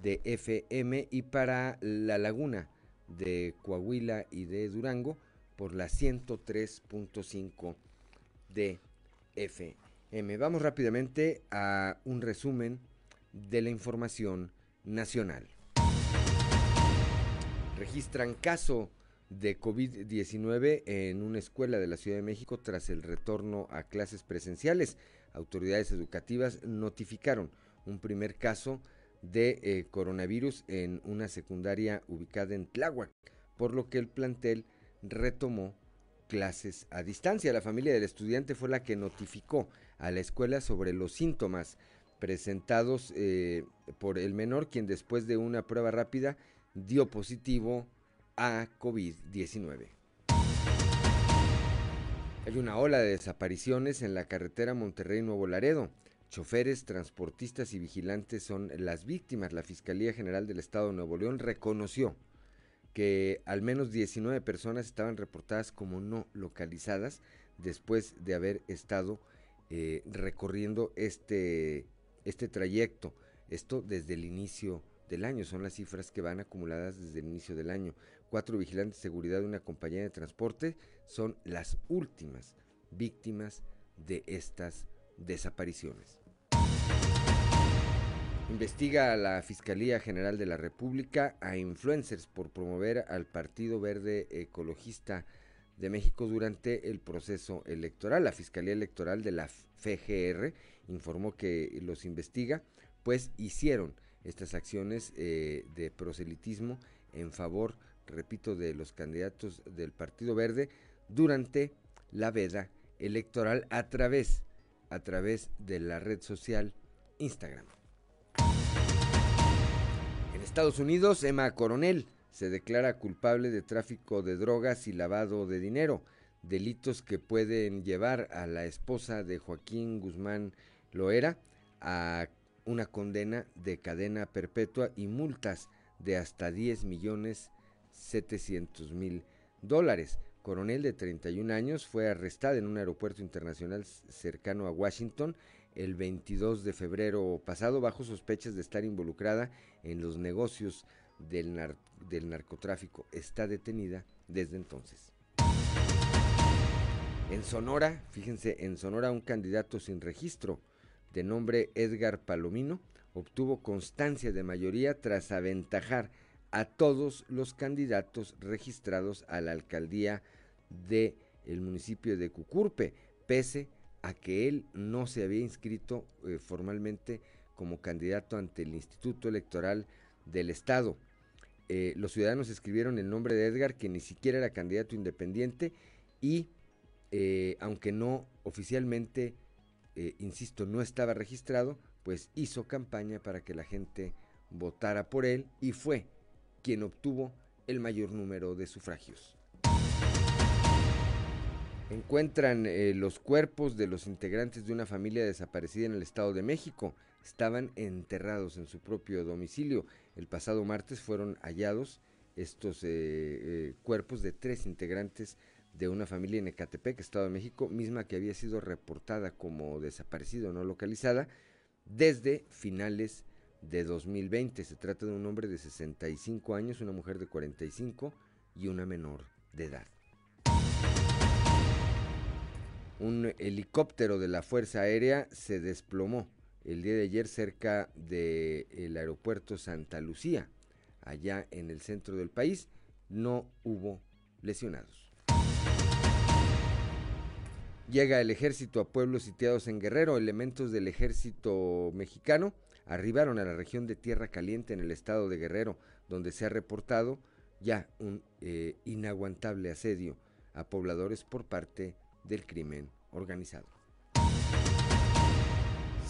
Speaker 3: de FM y para la laguna de Coahuila y de Durango por la 103.5 de FM. Vamos rápidamente a un resumen de la información nacional. Registran caso de COVID-19 en una escuela de la Ciudad de México tras el retorno a clases presenciales. Autoridades educativas notificaron un primer caso de eh, coronavirus en una secundaria ubicada en Tláhuac, por lo que el plantel retomó clases a distancia. La familia del estudiante fue la que notificó a la escuela sobre los síntomas presentados eh, por el menor, quien después de una prueba rápida dio positivo a COVID-19. Hay una ola de desapariciones en la carretera Monterrey-Nuevo Laredo. Choferes, transportistas y vigilantes son las víctimas. La Fiscalía General del Estado de Nuevo León reconoció que al menos 19 personas estaban reportadas como no localizadas después de haber estado eh, recorriendo este, este trayecto. Esto desde el inicio del año, son las cifras que van acumuladas desde el inicio del año. Cuatro vigilantes de seguridad de una compañía de transporte son las últimas víctimas de estas desapariciones. Investiga a la Fiscalía General de la República a influencers por promover al Partido Verde Ecologista de México durante el proceso electoral. La Fiscalía Electoral de la FGR informó que los investiga, pues hicieron estas acciones eh, de proselitismo en favor, repito, de los candidatos del Partido Verde durante la veda electoral a través, a través de la red social Instagram. Estados Unidos, Emma Coronel se declara culpable de tráfico de drogas y lavado de dinero, delitos que pueden llevar a la esposa de Joaquín Guzmán Loera a una condena de cadena perpetua y multas de hasta 10 millones 700 mil dólares. Coronel de 31 años fue arrestada en un aeropuerto internacional cercano a Washington el 22 de febrero pasado bajo sospechas de estar involucrada en los negocios del, del narcotráfico. Está detenida desde entonces. En Sonora, fíjense, en Sonora un candidato sin registro de nombre Edgar Palomino obtuvo constancia de mayoría tras aventajar a todos los candidatos registrados a la alcaldía de el municipio de Cucurpe, pese a que él no se había inscrito eh, formalmente como candidato ante el Instituto Electoral del Estado. Eh, los ciudadanos escribieron el nombre de Edgar, que ni siquiera era candidato independiente, y eh, aunque no oficialmente, insisto, no estaba registrado, pues hizo campaña para que la gente votara por él y fue quien obtuvo el mayor número de sufragios. Encuentran eh, los cuerpos de los integrantes de una familia desaparecida en el Estado de México. Estaban enterrados en su propio domicilio. El pasado martes fueron hallados estos eh, eh, cuerpos de tres integrantes de una familia en Ecatepec, Estado de México, misma que había sido reportada como desaparecida o no localizada desde finales de 2020. Se trata de un hombre de 65 años, una mujer de 45 y una menor de edad. Un helicóptero de la Fuerza Aérea se desplomó el día de ayer cerca del aeropuerto Santa Lucía, allá en el centro del país. No hubo lesionados. Llega el ejército a pueblos sitiados en Guerrero. Elementos del ejército mexicano arribaron a la región de Tierra Caliente en el estado de Guerrero, donde se ha reportado ya un eh, inaguantable asedio a pobladores por parte del crimen organizado.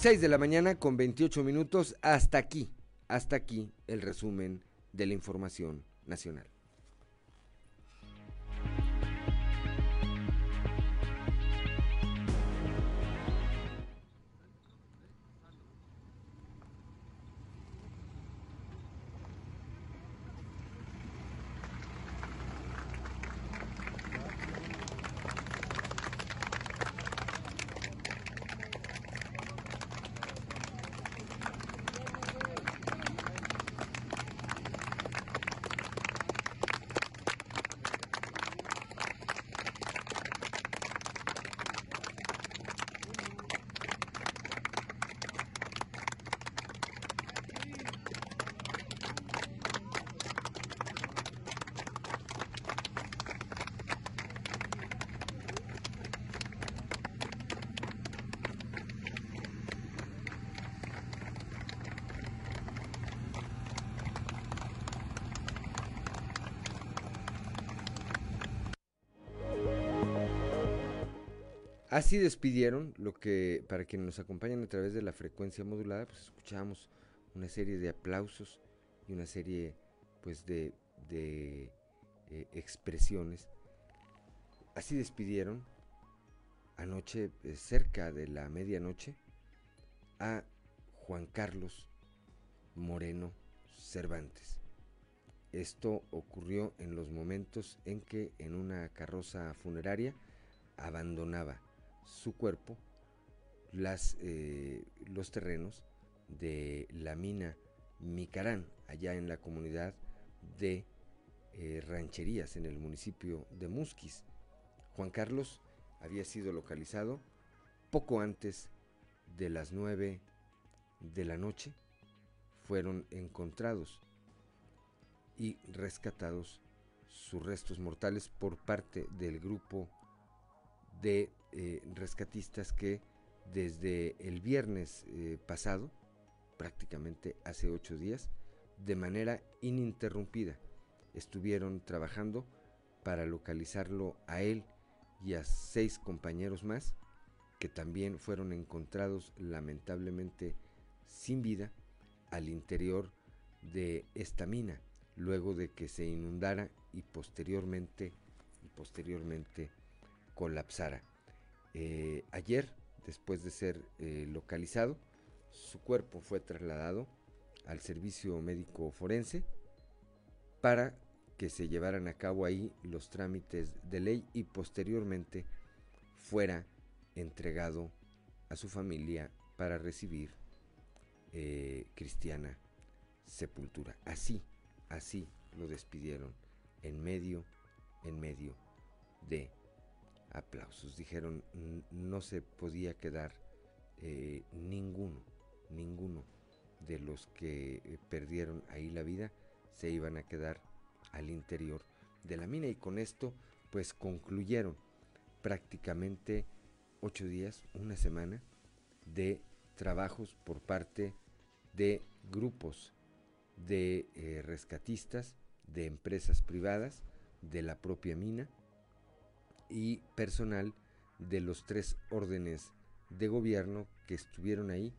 Speaker 3: 6 de la mañana con 28 minutos. Hasta aquí, hasta aquí el resumen de la información nacional. Así despidieron lo que, para quienes nos acompañan a través de la frecuencia modulada, pues escuchamos una serie de aplausos y una serie pues de, de eh, expresiones. Así despidieron anoche, eh, cerca de la medianoche, a Juan Carlos Moreno Cervantes. Esto ocurrió en los momentos en que en una carroza funeraria abandonaba su cuerpo las, eh, los terrenos de la mina Micarán, allá en la comunidad de eh, Rancherías, en el municipio de Musquis. Juan Carlos había sido localizado poco antes de las 9 de la noche. Fueron encontrados y rescatados sus restos mortales por parte del grupo de eh, rescatistas que desde el viernes eh, pasado, prácticamente hace ocho días, de manera ininterrumpida, estuvieron trabajando para localizarlo a él y a seis compañeros más que también fueron encontrados lamentablemente sin vida al interior de esta mina luego de que se inundara y posteriormente y posteriormente colapsara. Eh, ayer, después de ser eh, localizado, su cuerpo fue trasladado al servicio médico forense para que se llevaran a cabo ahí los trámites de ley y posteriormente fuera entregado a su familia para recibir eh, cristiana sepultura. Así, así lo despidieron en medio, en medio de aplausos. Dijeron, no se podía quedar eh, ninguno, ninguno de los que eh, perdieron ahí la vida, se iban a quedar al interior de la mina. Y con esto, pues concluyeron prácticamente ocho días, una semana de trabajos por parte de grupos de eh, rescatistas, de empresas privadas, de la propia mina, y personal de los tres órdenes de gobierno que estuvieron ahí,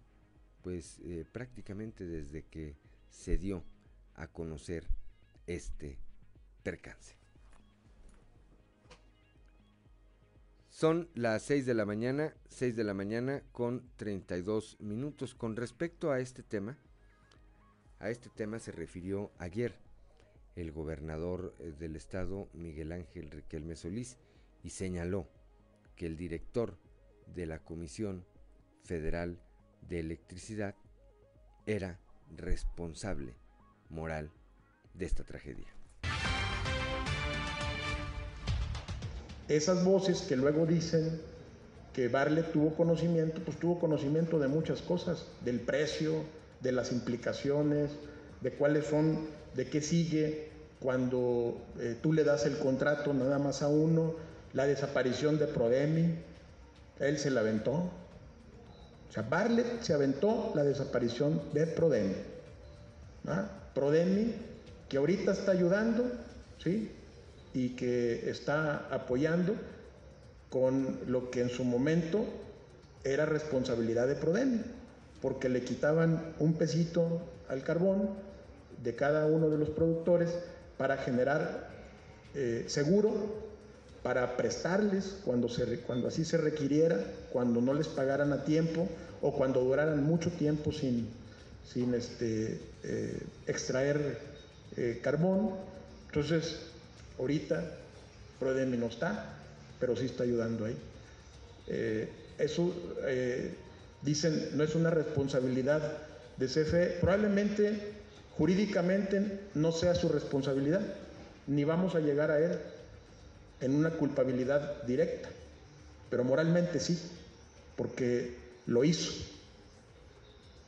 Speaker 3: pues eh, prácticamente desde que se dio a conocer este percance. Son las 6 de la mañana, 6 de la mañana con 32 minutos. Con respecto a este tema, a este tema se refirió ayer el gobernador eh, del estado, Miguel Ángel Riquelme Solís, y señaló que el director de la Comisión Federal de Electricidad era responsable moral de esta tragedia.
Speaker 16: Esas voces que luego dicen que Barle tuvo conocimiento, pues tuvo conocimiento de muchas cosas, del precio, de las implicaciones, de cuáles son, de qué sigue cuando eh, tú le das el contrato nada más a uno, la desaparición de Prodemi, Él se la aventó. O sea, Barlet se aventó la desaparición de Prodemi. Prodemi, que ahorita está ayudando, ¿sí? Y que está apoyando con lo que en su momento era responsabilidad de Prodemi, porque le quitaban un pesito al carbón de cada uno de los productores para generar eh, seguro para prestarles cuando, se, cuando así se requiriera, cuando no les pagaran a tiempo o cuando duraran mucho tiempo sin, sin este, eh, extraer eh, carbón. Entonces, ahorita Prodemi no está, pero sí está ayudando ahí. Eh, eso, dicen, no es una responsabilidad de CFE. Probablemente, jurídicamente, no sea su responsabilidad, ni vamos a llegar a él en una culpabilidad directa, pero moralmente sí, porque lo hizo.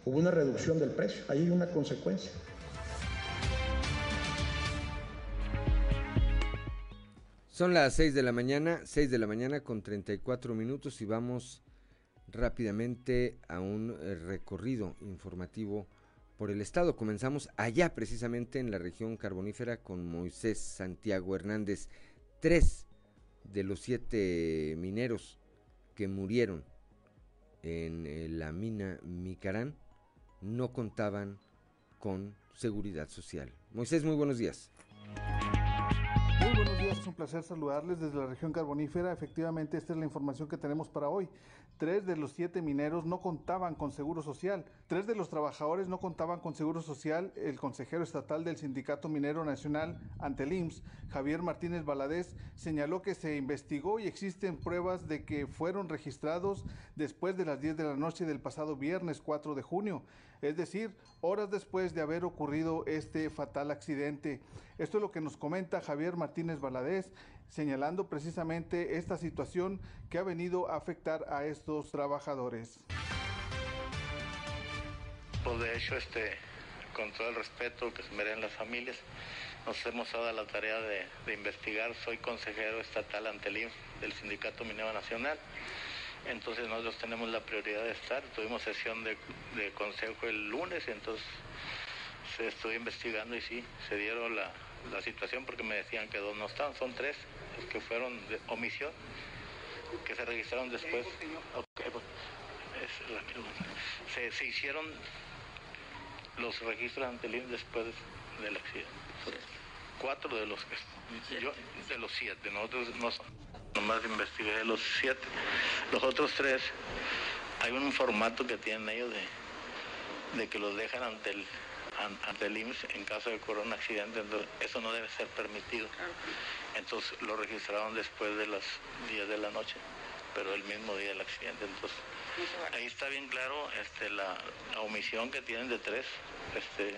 Speaker 16: Hubo una reducción del precio, ahí hay una consecuencia.
Speaker 3: Son las 6 de la mañana, 6 de la mañana con 34 minutos y vamos rápidamente a un eh, recorrido informativo por el estado. Comenzamos allá precisamente en la región carbonífera con Moisés Santiago Hernández tres de los siete mineros que murieron en eh, la mina Micarán no contaban con seguridad social. Moisés, muy buenos días.
Speaker 17: Muy buenos días, es un placer saludarles desde la región carbonífera. Efectivamente, esta es la información que tenemos para hoy. Tres de los siete mineros no contaban con seguro social. Tres de los trabajadores no contaban con seguro social. El consejero estatal del Sindicato Minero Nacional ante el IMSS, Javier Martínez Baladés, señaló que se investigó y existen pruebas de que fueron registrados después de las 10 de la noche del pasado viernes 4 de junio es decir, horas después de haber ocurrido este fatal accidente. Esto es lo que nos comenta Javier Martínez Baladés, señalando precisamente esta situación que ha venido a afectar a estos trabajadores.
Speaker 18: Pues de hecho, este, con todo el respeto que se merecen las familias, nos hemos dado la tarea de, investigar. Soy consejero estatal ante el del Sindicato Minero Nacional. Entonces nosotros tenemos la prioridad de estar. Tuvimos sesión de, de consejo el lunes, entonces se estuvo investigando y sí, se dieron la, la situación porque me decían que dos no estaban, son tres que fueron de omisión, que se registraron después. Pues, se, hicieron los registros ante el después del accidente. Cuatro de los que yo, de los siete, nosotros no nomás investigué los siete. Los otros tres, hay un formato que tienen ellos de, de que los dejan ante el ante el IMSS en caso de ocurrir un accidente, entonces eso no debe ser permitido. Entonces lo registraron después de las 10 de la noche, pero el mismo día del accidente. Entonces ahí está bien claro este, la, omisión que tienen de tres. Este,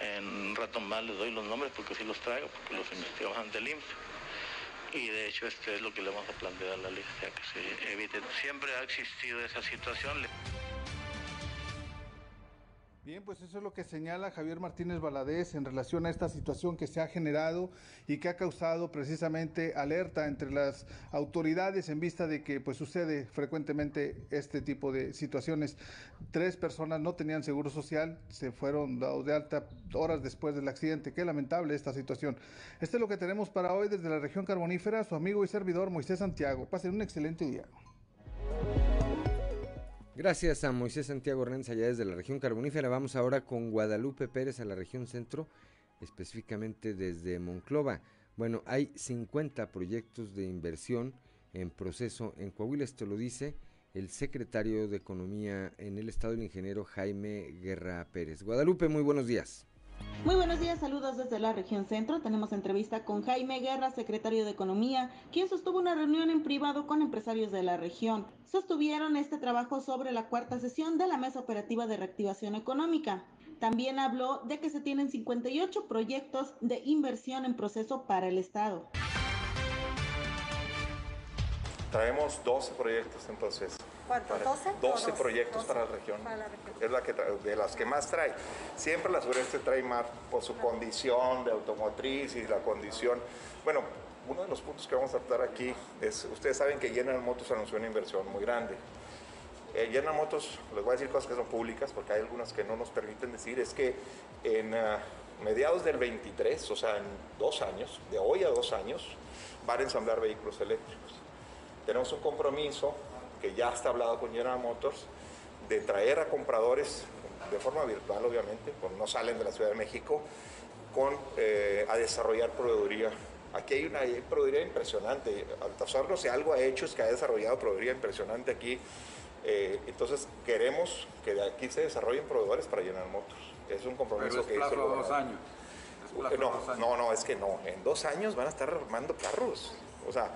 Speaker 18: en un rato más les doy los nombres porque sí los traigo, porque los investigamos ante el IMSS. Y de hecho este es lo que le vamos a plantear a la lista, que se evite. Siempre ha existido esa situación.
Speaker 17: Bien, pues eso es lo que señala Javier Martínez Valadez en relación a esta situación que se ha generado y que ha causado precisamente alerta entre las autoridades en vista de que pues sucede frecuentemente este tipo de situaciones. Tres personas no tenían seguro social, se fueron dados de alta horas después del accidente. Qué lamentable esta situación. Este es lo que tenemos para hoy desde la región carbonífera, su amigo y servidor Moisés Santiago. Pasen un excelente día.
Speaker 3: Gracias a Moisés Santiago Hernández allá desde la región carbonífera. Vamos ahora con Guadalupe Pérez a la región centro, específicamente desde Monclova. Bueno, hay 50 proyectos de inversión en proceso en Coahuila. Esto lo dice el secretario de Economía en el estado, el ingeniero Jaime Guerra Pérez. Guadalupe, muy buenos días.
Speaker 19: Muy buenos días, saludos desde la región centro. Tenemos entrevista con Jaime Guerra, secretario de Economía, quien sostuvo una reunión en privado con empresarios de la región. Sostuvieron este trabajo sobre la cuarta sesión de la Mesa Operativa de Reactivación Económica. También habló de que se tienen 58 proyectos de inversión en proceso para el Estado.
Speaker 20: Traemos 12 proyectos en proceso.
Speaker 19: ¿Cuántos? ¿12?
Speaker 20: 12 proyectos para, la región. Es la que de las que más trae. Siempre la sureste trae más por su condición de automotriz y la condición. Bueno, uno de los puntos que vamos a tratar aquí es, ustedes saben que General Motors anunció una inversión muy grande. Eh, General Motors, les voy a decir cosas que son públicas porque hay algunas que no nos permiten decir, es que en ah, mediados del 23, o sea, en dos años, de hoy a dos años, van a ensamblar vehículos eléctricos. Tenemos un compromiso que ya está hablado con General Motors de traer a compradores de forma virtual, obviamente, pues no salen de la Ciudad de México, con, eh, a desarrollar proveeduría. Aquí hay una proveeduría impresionante. Altazor si algo ha hecho es que ha desarrollado proveeduría impresionante aquí. Eh, entonces queremos que de aquí se desarrollen proveedores para llenar motos. Es un compromiso
Speaker 6: Pero es
Speaker 20: que
Speaker 6: plazo
Speaker 20: hizo
Speaker 6: dos años. Es plazo a
Speaker 20: No,
Speaker 6: dos años.
Speaker 20: no, no, es que no. En dos años van a estar armando carros. O sea,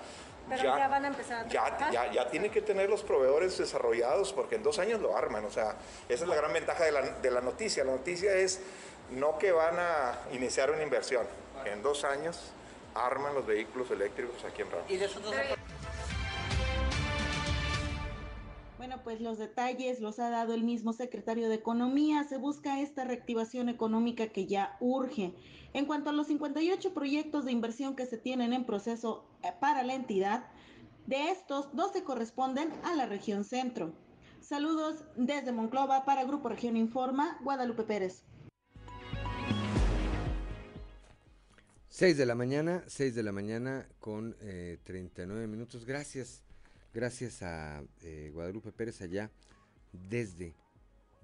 Speaker 21: Pero ya, van a empezar a
Speaker 20: ya, ya, ya tiene que tener los proveedores desarrollados porque en dos años lo arman. O sea, esa es la gran ventaja de la, de la noticia. La noticia es no que van a iniciar una inversión. En dos años arman los vehículos eléctricos aquí en Ramos.
Speaker 19: Y Bueno, pues los detalles los ha dado el mismo secretario de Economía. Se busca esta reactivación económica que ya urge. En cuanto a los 58 proyectos de inversión que se tienen en proceso eh, para la entidad, de estos, 12 corresponden a la región centro. Saludos desde Monclova para Grupo Región Informa, Guadalupe Pérez.
Speaker 3: 6 de la mañana, 6 de la mañana con eh, 39 minutos. Gracias, gracias a eh, Guadalupe Pérez allá desde,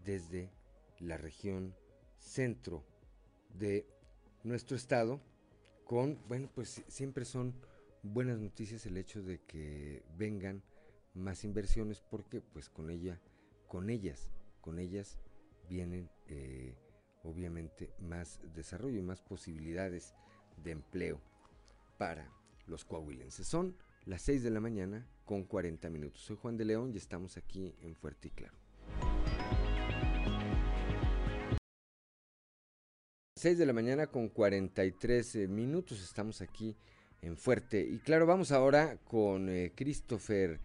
Speaker 3: desde la región centro de nuestro estado con, bueno, pues siempre son buenas noticias el hecho de que vengan más inversiones porque pues con ella, con ellas, con ellas vienen eh, obviamente más desarrollo y más posibilidades de empleo para los coahuilenses. Son las 6 de la mañana con 40 minutos. Soy Juan de León y estamos aquí en Fuerte y Claro. 6 de la mañana con 43 eh, minutos. Estamos aquí en Fuerte y Claro. Vamos ahora con eh, Christopher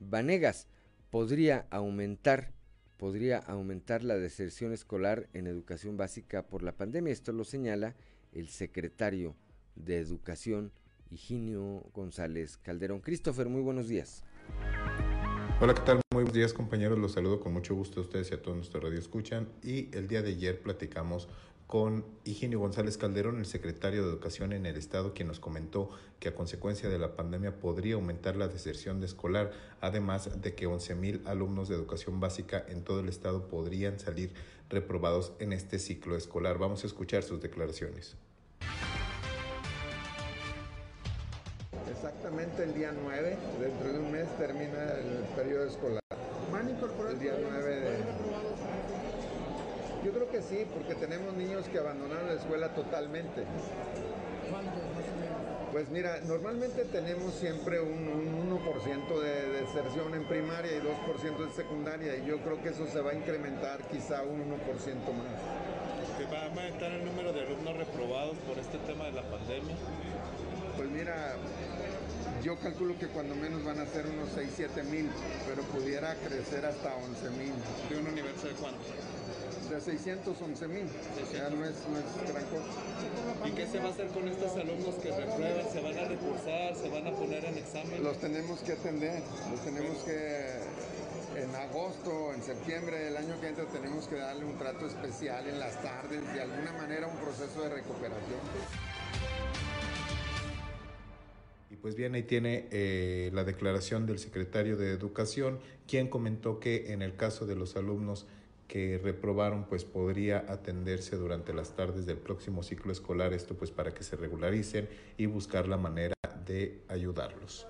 Speaker 3: Vanegas. Podría aumentar podría aumentar la deserción escolar en educación básica por la pandemia. Esto lo señala el secretario de Educación, Higinio González Calderón. Christopher, muy buenos días.
Speaker 22: Hola, ¿qué tal? Muy buenos días, compañeros. Los saludo con mucho gusto a ustedes y a todos nuestros radio escuchan. Y el día de ayer platicamos con Higinio González Calderón, el secretario de Educación en el Estado, quien nos comentó que a consecuencia de la pandemia podría aumentar la deserción de escolar, además de que 11 mil alumnos de educación básica en todo el Estado podrían salir reprobados en este ciclo escolar. Vamos a escuchar sus declaraciones.
Speaker 23: Exactamente el día 9, dentro de un mes termina el periodo escolar.
Speaker 24: ¿Van a incorporar
Speaker 23: El día
Speaker 24: programas
Speaker 23: 9 de... que sí, porque tenemos niños que abandonaron la escuela totalmente.
Speaker 24: ¿Cuántos más o menos?
Speaker 23: Pues mira, normalmente tenemos siempre un, un 1% de deserción en primaria y 2% en secundaria y yo creo que eso se va a incrementar quizá un 1% más.
Speaker 6: ¿Que va a aumentar el número de alumnos reprobados por este tema de la pandemia?
Speaker 23: Pues mira, yo calculo que cuando menos van a ser unos 6, 7 mil, pero pudiera crecer hasta 11 mil.
Speaker 6: ¿De un universo de cuánto?
Speaker 23: De 611 mil, ya no es, no es gran cosa.
Speaker 6: ¿Y qué se va a hacer con estos alumnos que reprueban? ¿Se van a recursar? ¿Se van a poner en examen?
Speaker 23: Los tenemos que atender, los tenemos que en agosto, en septiembre del año que entra tenemos que darle un trato especial en las tardes, de alguna manera un proceso de recuperación.
Speaker 22: Y pues bien, ahí tiene eh, la declaración del secretario de Educación, quien comentó que en el caso de los alumnos que reprobaron, pues podría atenderse durante las tardes del próximo ciclo escolar, esto pues para que se regularicen y buscar la manera de ayudarlos.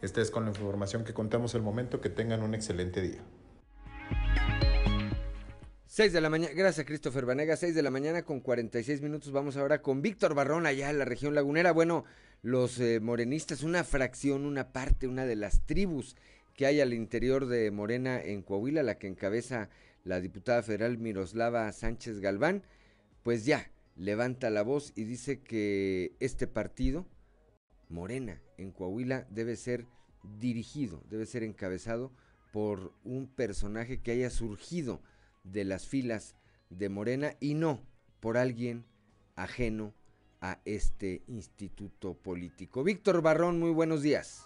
Speaker 22: Esta es con la información que contamos al momento, que tengan un excelente día.
Speaker 3: 6 de la mañana, gracias Christopher Vanega, 6 de la mañana con 46 minutos. Vamos ahora con Víctor Barrón allá en la región lagunera. Bueno, los eh, morenistas, una fracción, una parte, una de las tribus que hay al interior de Morena en Coahuila, la que encabeza la diputada federal Miroslava Sánchez Galván, pues ya levanta la voz y dice que este partido, Morena en Coahuila, debe ser dirigido, debe ser encabezado por un personaje que haya surgido de las filas de Morena y no por alguien ajeno a este instituto político. Víctor Barrón, muy buenos días.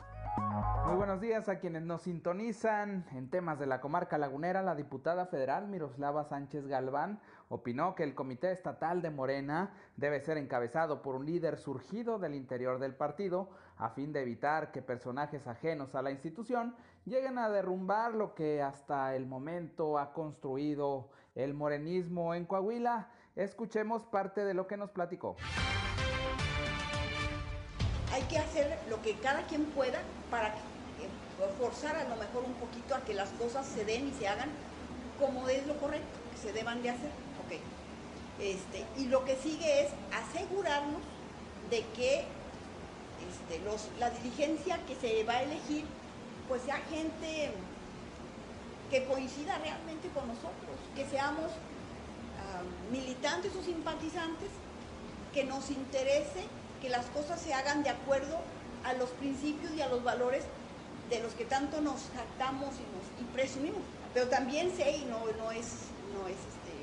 Speaker 25: Muy buenos días a quienes nos sintonizan en temas de la comarca lagunera. La diputada federal Miroslava Sánchez Galván opinó que el Comité Estatal de Morena debe ser encabezado por un líder surgido del interior del partido a fin de evitar que personajes ajenos a la institución lleguen a derrumbar lo que hasta el momento ha construido el morenismo en Coahuila. Escuchemos parte de lo que nos platicó
Speaker 26: hay que hacer lo que cada quien pueda para forzar a lo mejor un poquito a que las cosas se den y se hagan como es lo correcto, que se deban de hacer. Okay. Este, y lo que sigue es asegurarnos de que este, los, la diligencia que se va a elegir pues sea gente que coincida realmente con nosotros, que seamos militantes o simpatizantes, que nos interese que las cosas se hagan de acuerdo a los principios y a los valores de los que tanto nos jactamos y, nos, presumimos. Pero también sé, y no, no es, no es este,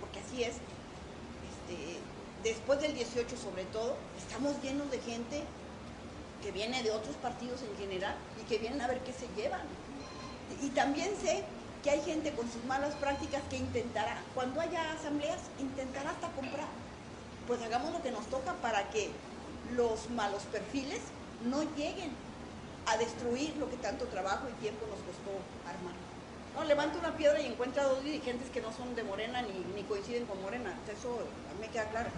Speaker 26: porque así es, este, después del 18 sobre todo, estamos llenos de gente que viene de otros partidos en general y que vienen a ver qué se llevan. Y también sé que hay gente con sus malas prácticas que intentará, cuando haya asambleas, intentará hasta comprar pues hagamos lo que nos toca para que los malos perfiles no lleguen a destruir lo que tanto trabajo y tiempo nos costó armar. No, levanta una piedra y encuentra dos dirigentes que no son de Morena ni, ni coinciden con Morena. Eso a mí me queda claro.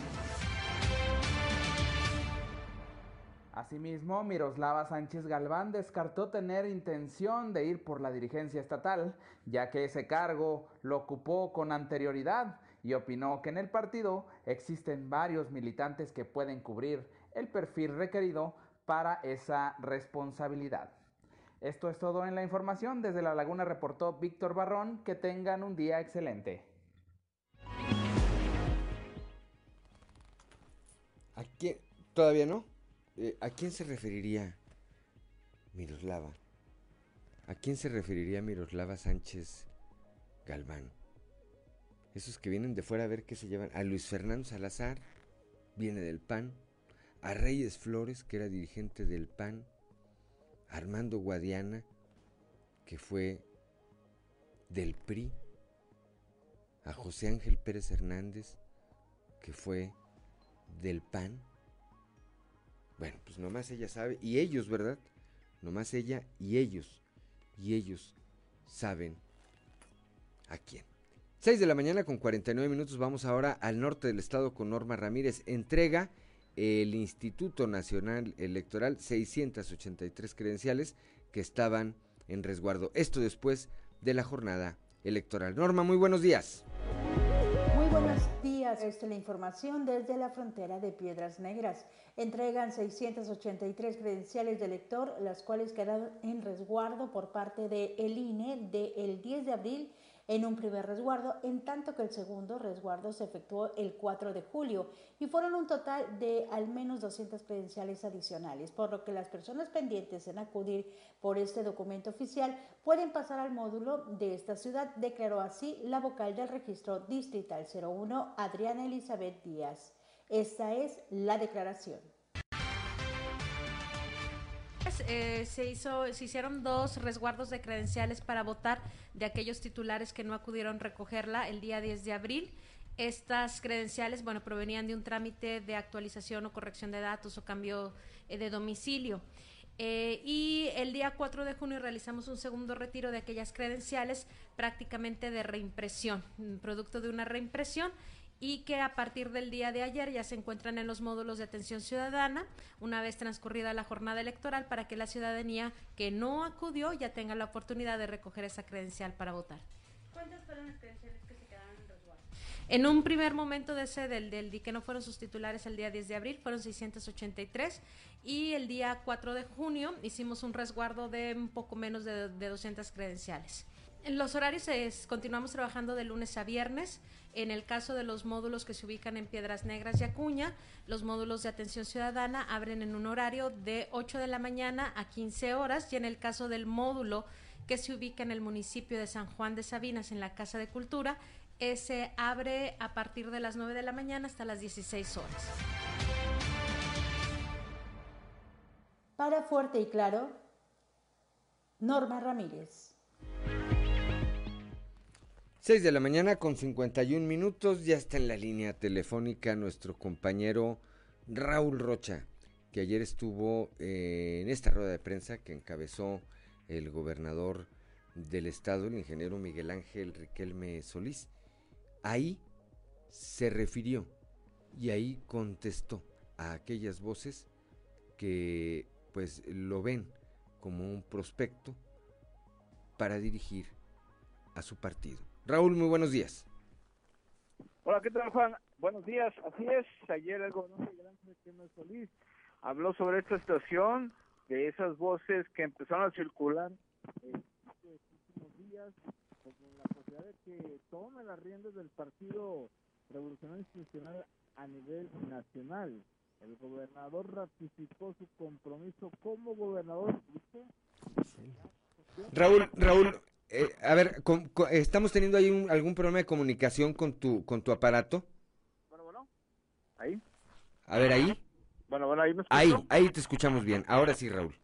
Speaker 25: Asimismo, Miroslava Sánchez Galván descartó tener intención de ir por la dirigencia estatal, ya que ese cargo lo ocupó con anterioridad y opinó que en el partido existen varios militantes que pueden cubrir el perfil requerido para esa responsabilidad. Esto es todo en la información. Desde La Laguna reportó Víctor Barrón. Que tengan un día excelente.
Speaker 3: ¿A quién? ¿Todavía no? Eh, ¿A quién se referiría Miroslava? ¿A quién se referiría Miroslava Sánchez Galván? esos que vienen de fuera a ver qué se llevan. A Luis Fernando Salazar, viene del PAN. A Reyes Flores, que era dirigente del PAN. Armando Guadiana, que fue del PRI. A José Ángel Pérez Hernández, que fue del PAN. Bueno, pues nomás ella sabe, y ellos, ¿verdad? Nomás ella y ellos, y ellos saben a quién. 6 de la mañana con 49 minutos. Vamos ahora al norte del estado con Norma Ramírez. Entrega el Instituto Nacional Electoral 683 credenciales que estaban en resguardo. Esto después de la jornada electoral. Norma, muy buenos días.
Speaker 27: Muy buenos días. Esta es la información desde la frontera de Piedras Negras. Entregan 683 credenciales de elector, las cuales quedaron en resguardo por parte del el INE del 10 de abril en un primer resguardo, en tanto que el segundo resguardo se efectuó el 4 de julio y fueron un total de al menos 200 credenciales adicionales, por lo que las personas pendientes en acudir por este documento oficial pueden pasar al módulo de esta ciudad, declaró así la vocal del registro distrital 01, Adriana Elizabeth Díaz. Esta es la declaración.
Speaker 28: Eh, se, hizo, se hicieron dos resguardos de credenciales para votar de aquellos titulares que no acudieron recogerla el día 10 de abril. Estas credenciales, bueno, provenían de un trámite de actualización o corrección de datos o cambio eh, de domicilio. Eh, y el día 4 de junio realizamos un segundo retiro de aquellas credenciales prácticamente de reimpresión, producto de una reimpresión y que a partir del día de ayer ya se encuentran en los módulos de atención ciudadana, una vez transcurrida la jornada electoral, para que la ciudadanía que no acudió ya tenga la oportunidad de recoger esa credencial para votar.
Speaker 27: ¿Cuántas fueron las credenciales que se quedaron en resguardo?
Speaker 28: En un primer momento de ese, del, del, que no fueron sus titulares el día 10 de abril, fueron 683 y el día 4 de junio hicimos un resguardo de un poco menos de, de 200 credenciales. En los horarios es, continuamos trabajando de lunes a viernes. En el caso de los módulos que se ubican en Piedras Negras y Acuña, los módulos de atención ciudadana abren en un horario de 8 de la mañana a 15 horas y en el caso del módulo que se ubica en el municipio de San Juan de Sabinas, en la Casa de Cultura, se abre a partir de las 9 de la mañana hasta las 16 horas.
Speaker 27: Para Fuerte y Claro, Norma Ramírez.
Speaker 3: 6 de la mañana con 51 minutos, ya está en la línea telefónica nuestro compañero Raúl Rocha, que ayer estuvo eh, en esta rueda de prensa que encabezó el gobernador del estado, el ingeniero Miguel Ángel Riquelme Solís. Ahí se refirió y ahí contestó a aquellas voces que pues lo ven como un prospecto para dirigir a su partido. Raúl, muy buenos días.
Speaker 29: Hola, ¿qué tal, Juan? Buenos días. Así es, ayer el gobernador Miguel Ángel Solís habló sobre esta situación, de esas voces que empezaron a circular en estos últimos días, con la posibilidad de que tome las riendas del Partido Revolucionario Institucional a nivel nacional. El gobernador ratificó su compromiso como gobernador.
Speaker 3: Raúl, Raúl, eh, a ver, con- con- estamos teniendo ahí un- algún problema de comunicación con tu con tu aparato.
Speaker 29: Bueno, bueno, ahí.
Speaker 3: A ver ahí,
Speaker 29: Bueno, bueno, ahí me
Speaker 3: ahí,
Speaker 29: escucho.
Speaker 3: ahí te escuchamos bien. Ahora sí, Raúl.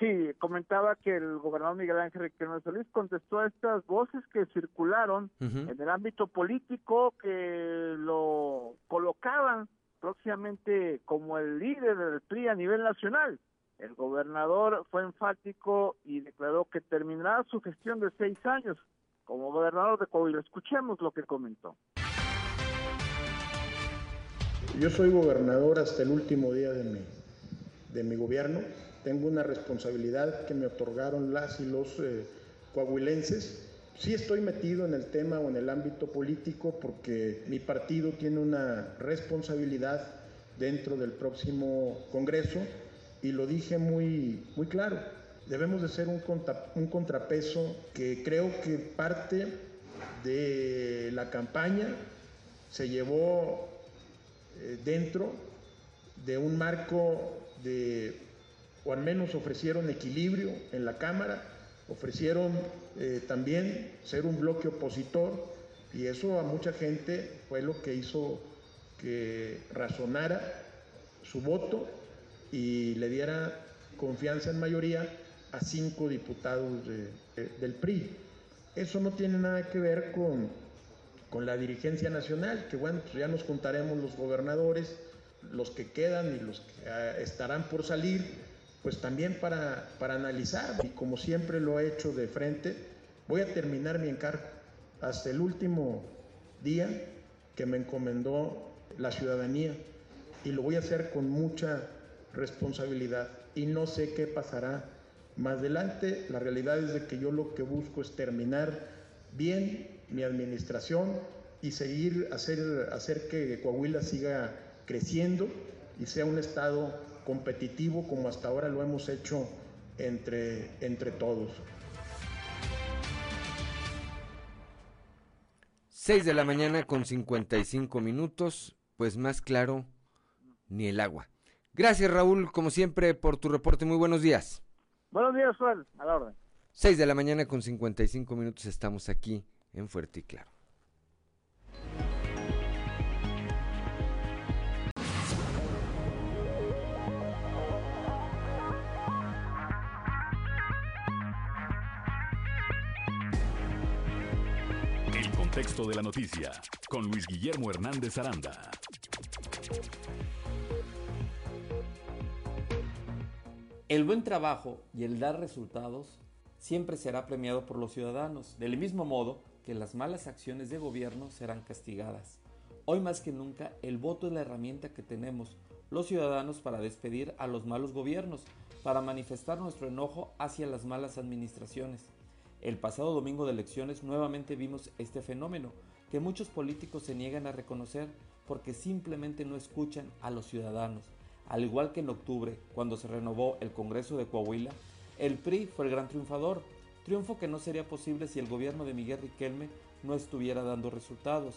Speaker 29: Sí, comentaba que el gobernador Miguel Ángel Riquelme Solís contestó a estas voces que circularon en el ámbito político que lo colocaban próximamente como el líder del PRI a nivel nacional. El gobernador fue enfático y declaró que terminará su gestión de seis años como gobernador de Coahuila. Escuchemos lo que comentó.
Speaker 16: Yo soy gobernador hasta el último día de mi, de mi gobierno. Tengo una responsabilidad que me otorgaron las y los eh, coahuilenses. Sí estoy metido en el tema o en el ámbito político porque mi partido tiene una responsabilidad dentro del próximo Congreso y lo dije muy, muy claro. Debemos de ser un, contra- un contrapeso que creo que parte de la campaña se llevó eh, dentro de un marco de, o al menos ofrecieron equilibrio en la Cámara, ofrecieron eh, también ser un bloque opositor y eso a mucha gente fue lo que hizo que razonara su voto y le diera confianza en mayoría a cinco diputados de- de- del PRI. Eso no tiene nada que ver con, con la dirigencia nacional, que bueno, pues ya nos contaremos los gobernadores, los que quedan y los que ah, estarán por salir, pues también para, para analizar. Y como siempre lo he hecho de frente, voy a terminar mi encargo hasta el último día que me encomendó la ciudadanía y lo voy a hacer con mucha responsabilidad y no sé qué pasará más adelante. La realidad es de que yo lo que busco es terminar bien mi administración y seguir hacer hacer que Coahuila siga creciendo y sea un estado competitivo como hasta ahora lo hemos hecho entre entre todos.
Speaker 3: 6 de la mañana con 55 minutos, pues más claro, ni el agua. Gracias Raúl, como siempre, por tu reporte. Muy buenos días.
Speaker 29: Buenos días, Juan, a la orden.
Speaker 3: 6 de la mañana con 55 minutos estamos aquí en Fuerte y Claro.
Speaker 2: El contexto de la noticia con Luis Guillermo Hernández Aranda.
Speaker 30: El buen trabajo y el dar resultados siempre será premiado por los ciudadanos, del mismo modo que las malas acciones de gobierno serán castigadas. Hoy más que nunca, el voto es la herramienta que tenemos los ciudadanos para despedir a los malos gobiernos, para manifestar nuestro enojo hacia las malas administraciones. El pasado domingo de elecciones nuevamente vimos este fenómeno que muchos políticos se niegan a reconocer porque simplemente no escuchan a los ciudadanos. Al igual que en octubre, cuando se renovó el Congreso de Coahuila, el PRI fue el gran triunfador, triunfo que no sería posible si el gobierno de Miguel Riquelme no estuviera dando resultados.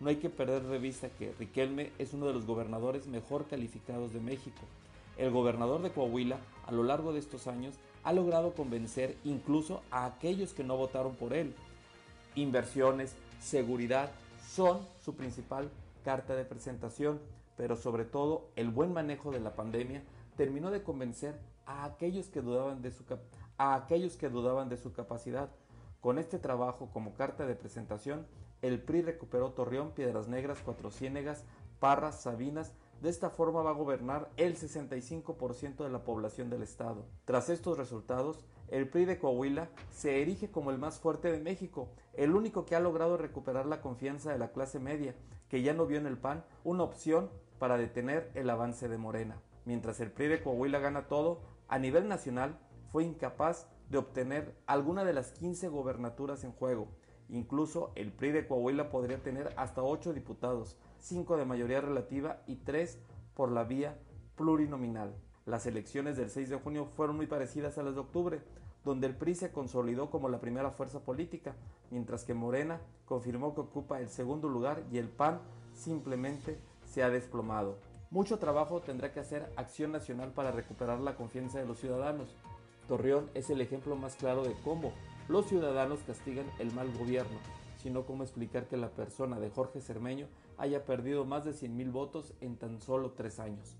Speaker 30: No hay que perder de vista que Riquelme es uno de los gobernadores mejor calificados de México. El gobernador de Coahuila, a lo largo de estos años, ha logrado convencer incluso a aquellos que no votaron por él. Inversiones, seguridad son su principal carta de presentación, pero sobre todo el buen manejo de la pandemia terminó de convencer a aquellos que dudaban de su, a aquellos que dudaban de su capacidad. Con este trabajo como carta de presentación, el PRI recuperó Torreón, Piedras Negras, Cuatro Ciénegas, Parras, Sabinas, de esta forma va a gobernar el 65% de la población del estado. Tras estos resultados, el PRI de Coahuila se erige como el más fuerte de México, el único que ha logrado recuperar la confianza de la clase media, que ya no vio en el PAN una opción para detener el avance de Morena. Mientras el PRI de Coahuila gana todo, a nivel nacional fue incapaz de obtener alguna de las 15 gobernaturas en juego. Incluso el PRI de Coahuila podría tener hasta 8 diputados, 5 de mayoría relativa y 3 por la vía plurinominal. Las elecciones del 6 de junio fueron muy parecidas a las de octubre, donde el PRI se consolidó como la primera fuerza política, mientras que Morena confirmó que ocupa el segundo lugar y el PAN simplemente se ha desplomado. Mucho trabajo tendrá que hacer Acción Nacional para recuperar la confianza de los ciudadanos. Torreón es el ejemplo más claro de cómo los ciudadanos castigan el mal gobierno, sino cómo explicar que la persona de Jorge Cermeño haya perdido más de 100 mil votos en tan solo tres años.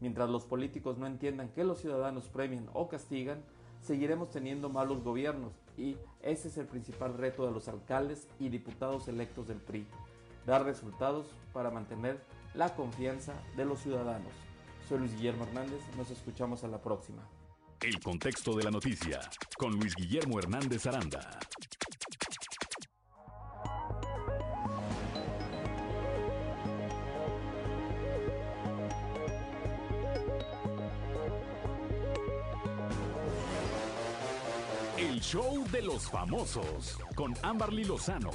Speaker 30: Mientras los políticos no entiendan que los ciudadanos premian o castigan, seguiremos teniendo malos gobiernos y ese es el principal reto de los alcaldes y diputados electos del PRI, dar resultados para mantener la confianza de los ciudadanos. Soy Luis Guillermo Hernández, nos escuchamos a la próxima.
Speaker 2: El contexto de la noticia con Luis Guillermo Hernández Aranda. El show de los famosos con Amberly Lozano.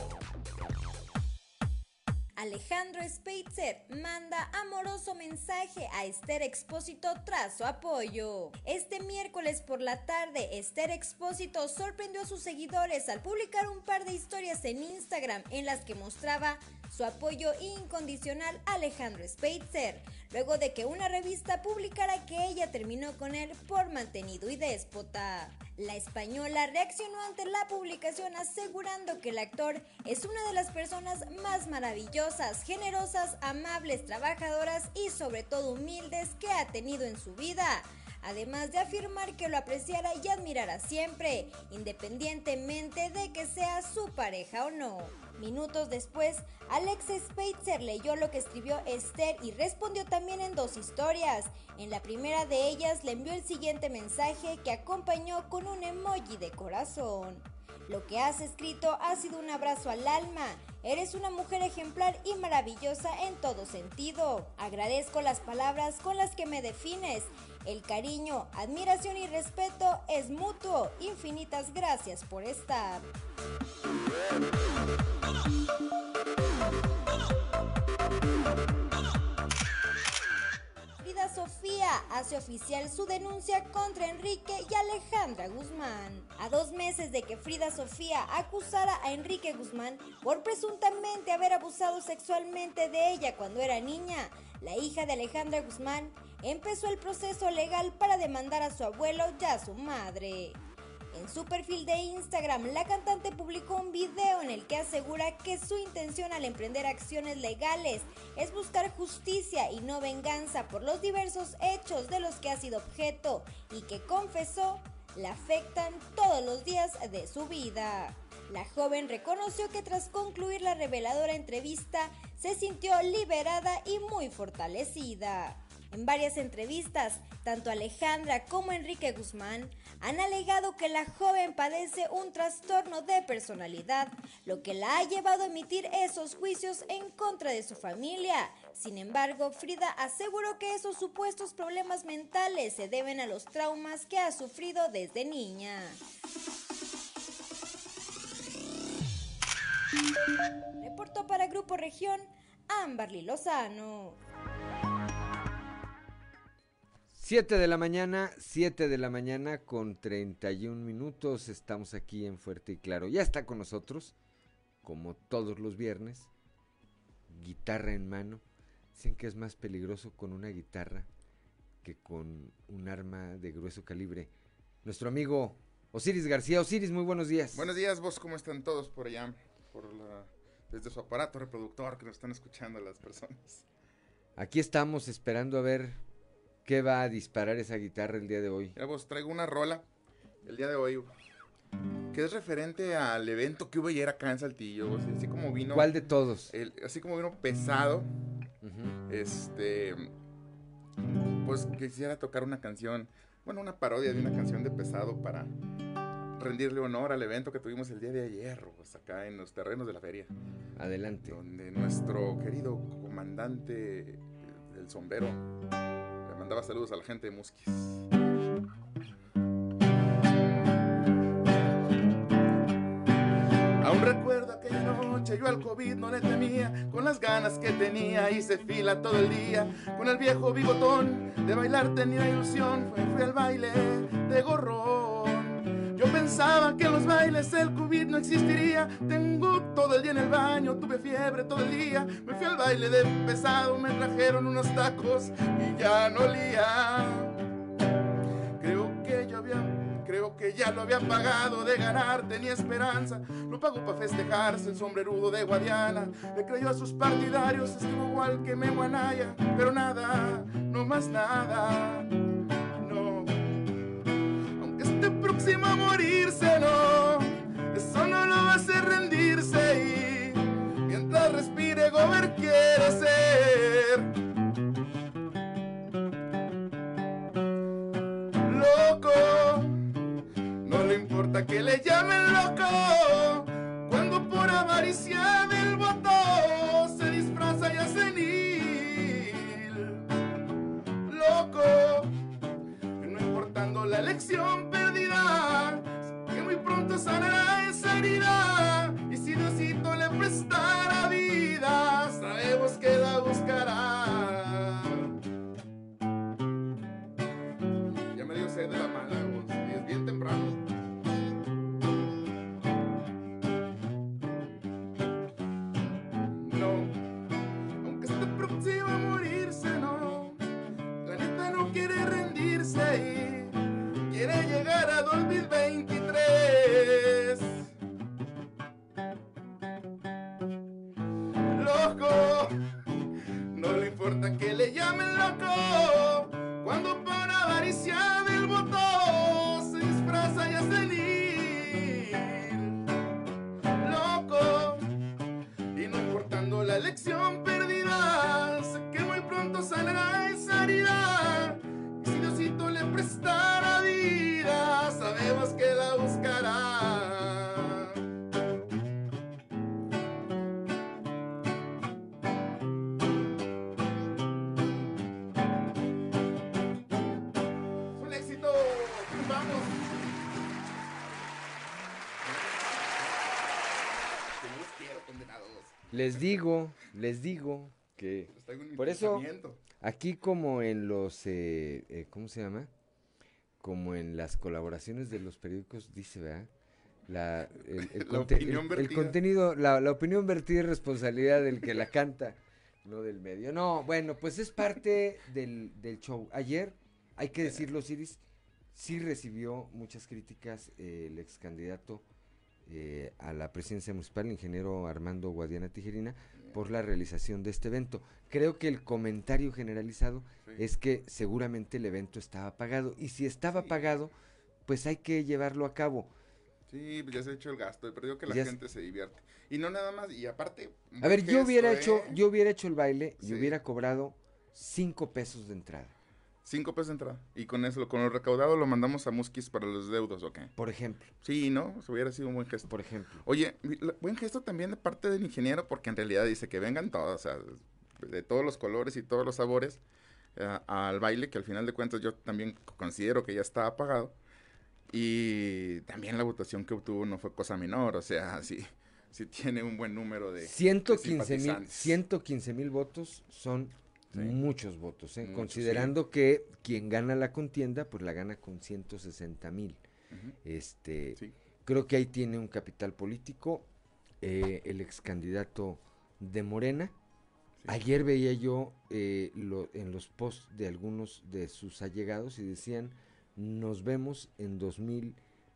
Speaker 31: Alejandro Speitzer manda amoroso mensaje a Esther Expósito tras su apoyo. Este miércoles por la tarde, Esther Expósito sorprendió a sus seguidores al publicar un par de historias en Instagram en las que mostraba su apoyo incondicional a Alejandro Speitzer, luego de que una revista publicara que ella terminó con él por mantenido y déspota. La española reaccionó ante la publicación asegurando que el actor es una de las personas más maravillosas, generosas, amables, trabajadoras y sobre todo humildes que ha tenido en su vida además de afirmar que lo apreciara y admirara siempre, independientemente de que sea su pareja o no. Minutos después, Alex Speitzer leyó lo que escribió Esther y respondió también en dos historias. En la primera de ellas le envió el siguiente mensaje que acompañó con un emoji de corazón. Lo que has escrito ha sido un abrazo al alma. Eres una mujer ejemplar y maravillosa en todo sentido. Agradezco las palabras con las que me defines. El cariño, admiración y respeto es mutuo. Infinitas gracias por estar. Frida Sofía hace oficial su denuncia contra Enrique y Alejandra Guzmán. A dos meses de que Frida Sofía acusara a Enrique Guzmán por presuntamente haber abusado sexualmente de ella cuando era niña, la hija de Alejandra Guzmán empezó el proceso legal para demandar a su abuelo y a su madre. En su perfil de Instagram, la cantante publicó un video en el que asegura que su intención al emprender acciones legales es buscar justicia y no venganza por los diversos hechos de los que ha sido objeto y que confesó la afectan todos los días de su vida. La joven reconoció que tras concluir la reveladora entrevista se sintió liberada y muy fortalecida. En varias entrevistas, tanto Alejandra como Enrique Guzmán han alegado que la joven padece un trastorno de personalidad, lo que la ha llevado a emitir esos juicios en contra de su familia. Sin embargo, Frida aseguró que esos supuestos problemas mentales se deben a los traumas que ha sufrido desde niña. Reportó para Grupo Región Amberly Lozano.
Speaker 3: 7 de la mañana, 7 de la mañana con 31 minutos. Estamos aquí en Fuerte y Claro. Ya está con nosotros, como todos los viernes, guitarra en mano. Dicen que es más peligroso con una guitarra que con un arma de grueso calibre. Nuestro amigo Osiris García. Osiris, muy buenos días.
Speaker 32: Buenos días, vos, ¿cómo están todos por allá? Por la desde su aparato reproductor que nos están escuchando las personas.
Speaker 3: Aquí estamos esperando a ver qué va a disparar esa guitarra el día de hoy.
Speaker 32: Mira, vos traigo una rola el día de hoy que es referente al evento que hubo ayer acá en Saltillo. o sea, así como vino.
Speaker 3: ¿Cuál de todos?
Speaker 32: el- así como vino pesado. Este. Pues quisiera tocar una canción. Bueno, una parodia de una canción de pesado para rendirle honor al evento que tuvimos el día de ayer, pues acá en los terrenos de la feria.
Speaker 3: Adelante.
Speaker 32: Donde nuestro querido comandante del sombrero mandaba saludos a la gente de Musquis. Aún recuerdo aquella noche, yo al COVID no le temía, con las ganas que tenía hice fila todo el día, con el viejo bigotón, de bailar tenía ilusión, fui, fui al baile de gorrón. Pensaba que en los bailes el COVID no existiría, tengo todo el día en el baño, tuve fiebre todo el día, me fui al baile de pesado, me trajeron unos tacos y ya no olía. Creo que ya lo había pagado de ganar, tenía esperanza, lo pagó para festejarse el sombrerudo de Guadiana, le creyó a sus partidarios, estuvo igual que Memo Anaya, pero nada, no más nada. Próximo a morirse, no, eso no lo va a hacer rendirse y mientras respire, Gober quiere ser. loco. No le importa que le llamen loco. Cuando por avaricia del voto se disfraza y hace senil. Loco. La elección perdida. Que muy pronto sanará esa herida. Y si Diosito le prestara vida, sabemos que la buscará. Ya me dio sed de la mala, y es bien temprano. No, que le llamen loco. Cuando por avaricia del voto se disfraza y hace senil. Loco, y no importando la elección perdida, sé que muy pronto sanará esa herida. Y si Diosito le prestara no los quiero, condenados.
Speaker 3: Les digo, les digo que
Speaker 32: mi
Speaker 3: por eso aquí como en los eh, eh, ¿cómo se llama? Como en las colaboraciones de los periódicos dice, ¿verdad? La, el, el
Speaker 32: La
Speaker 3: conte-
Speaker 32: opinión
Speaker 3: el- contenido, la, la opinión vertida es responsabilidad del que la canta, no del medio. No, bueno, pues es parte del, del show. Ayer, hay que decirlo, Ciris, sí recibió muchas críticas eh, el ex candidato eh, a la presidencia municipal, el ingeniero Armando Guadiana Tijerina, por la realización de este evento. Creo que el comentario generalizado es que seguramente el evento estaba pagado. Y si estaba pagado, pues hay que llevarlo a cabo.
Speaker 32: Sí, pues ya se ha hecho el gasto, pero digo que la
Speaker 3: Ya
Speaker 32: gente se divierte. Y no nada más, y aparte...
Speaker 3: A ver, yo hubiera hecho,
Speaker 32: ¿eh?
Speaker 3: yo hubiera hecho el baile y hubiera cobrado cinco pesos de entrada.
Speaker 32: Cinco pesos de entrada. Y con eso, con lo recaudado lo mandamos a Musquis para los deudos, ¿ok?
Speaker 3: Por ejemplo.
Speaker 32: Sí, ¿no? Eso hubiera sido un buen gesto.
Speaker 3: Por ejemplo.
Speaker 32: Oye, buen gesto también de parte del ingeniero, porque en realidad dice que vengan todos, o sea, de todos los colores y todos los sabores eh, al baile, que al final de cuentas yo también considero que ya estaba pagado. Y también la votación que obtuvo no fue cosa menor, o sea, sí, sí tiene un buen número de, de
Speaker 3: 115 mil,
Speaker 32: simpatizantes.
Speaker 3: 115 mil votos son muchos votos, ¿eh?
Speaker 32: Muchos,
Speaker 3: considerando que quien gana la contienda, pues la gana con 160 mil. Este, creo que ahí tiene un capital político eh, el ex candidato de Morena. Ayer veía yo eh, lo- en los posts de algunos de sus allegados y decían, nos vemos en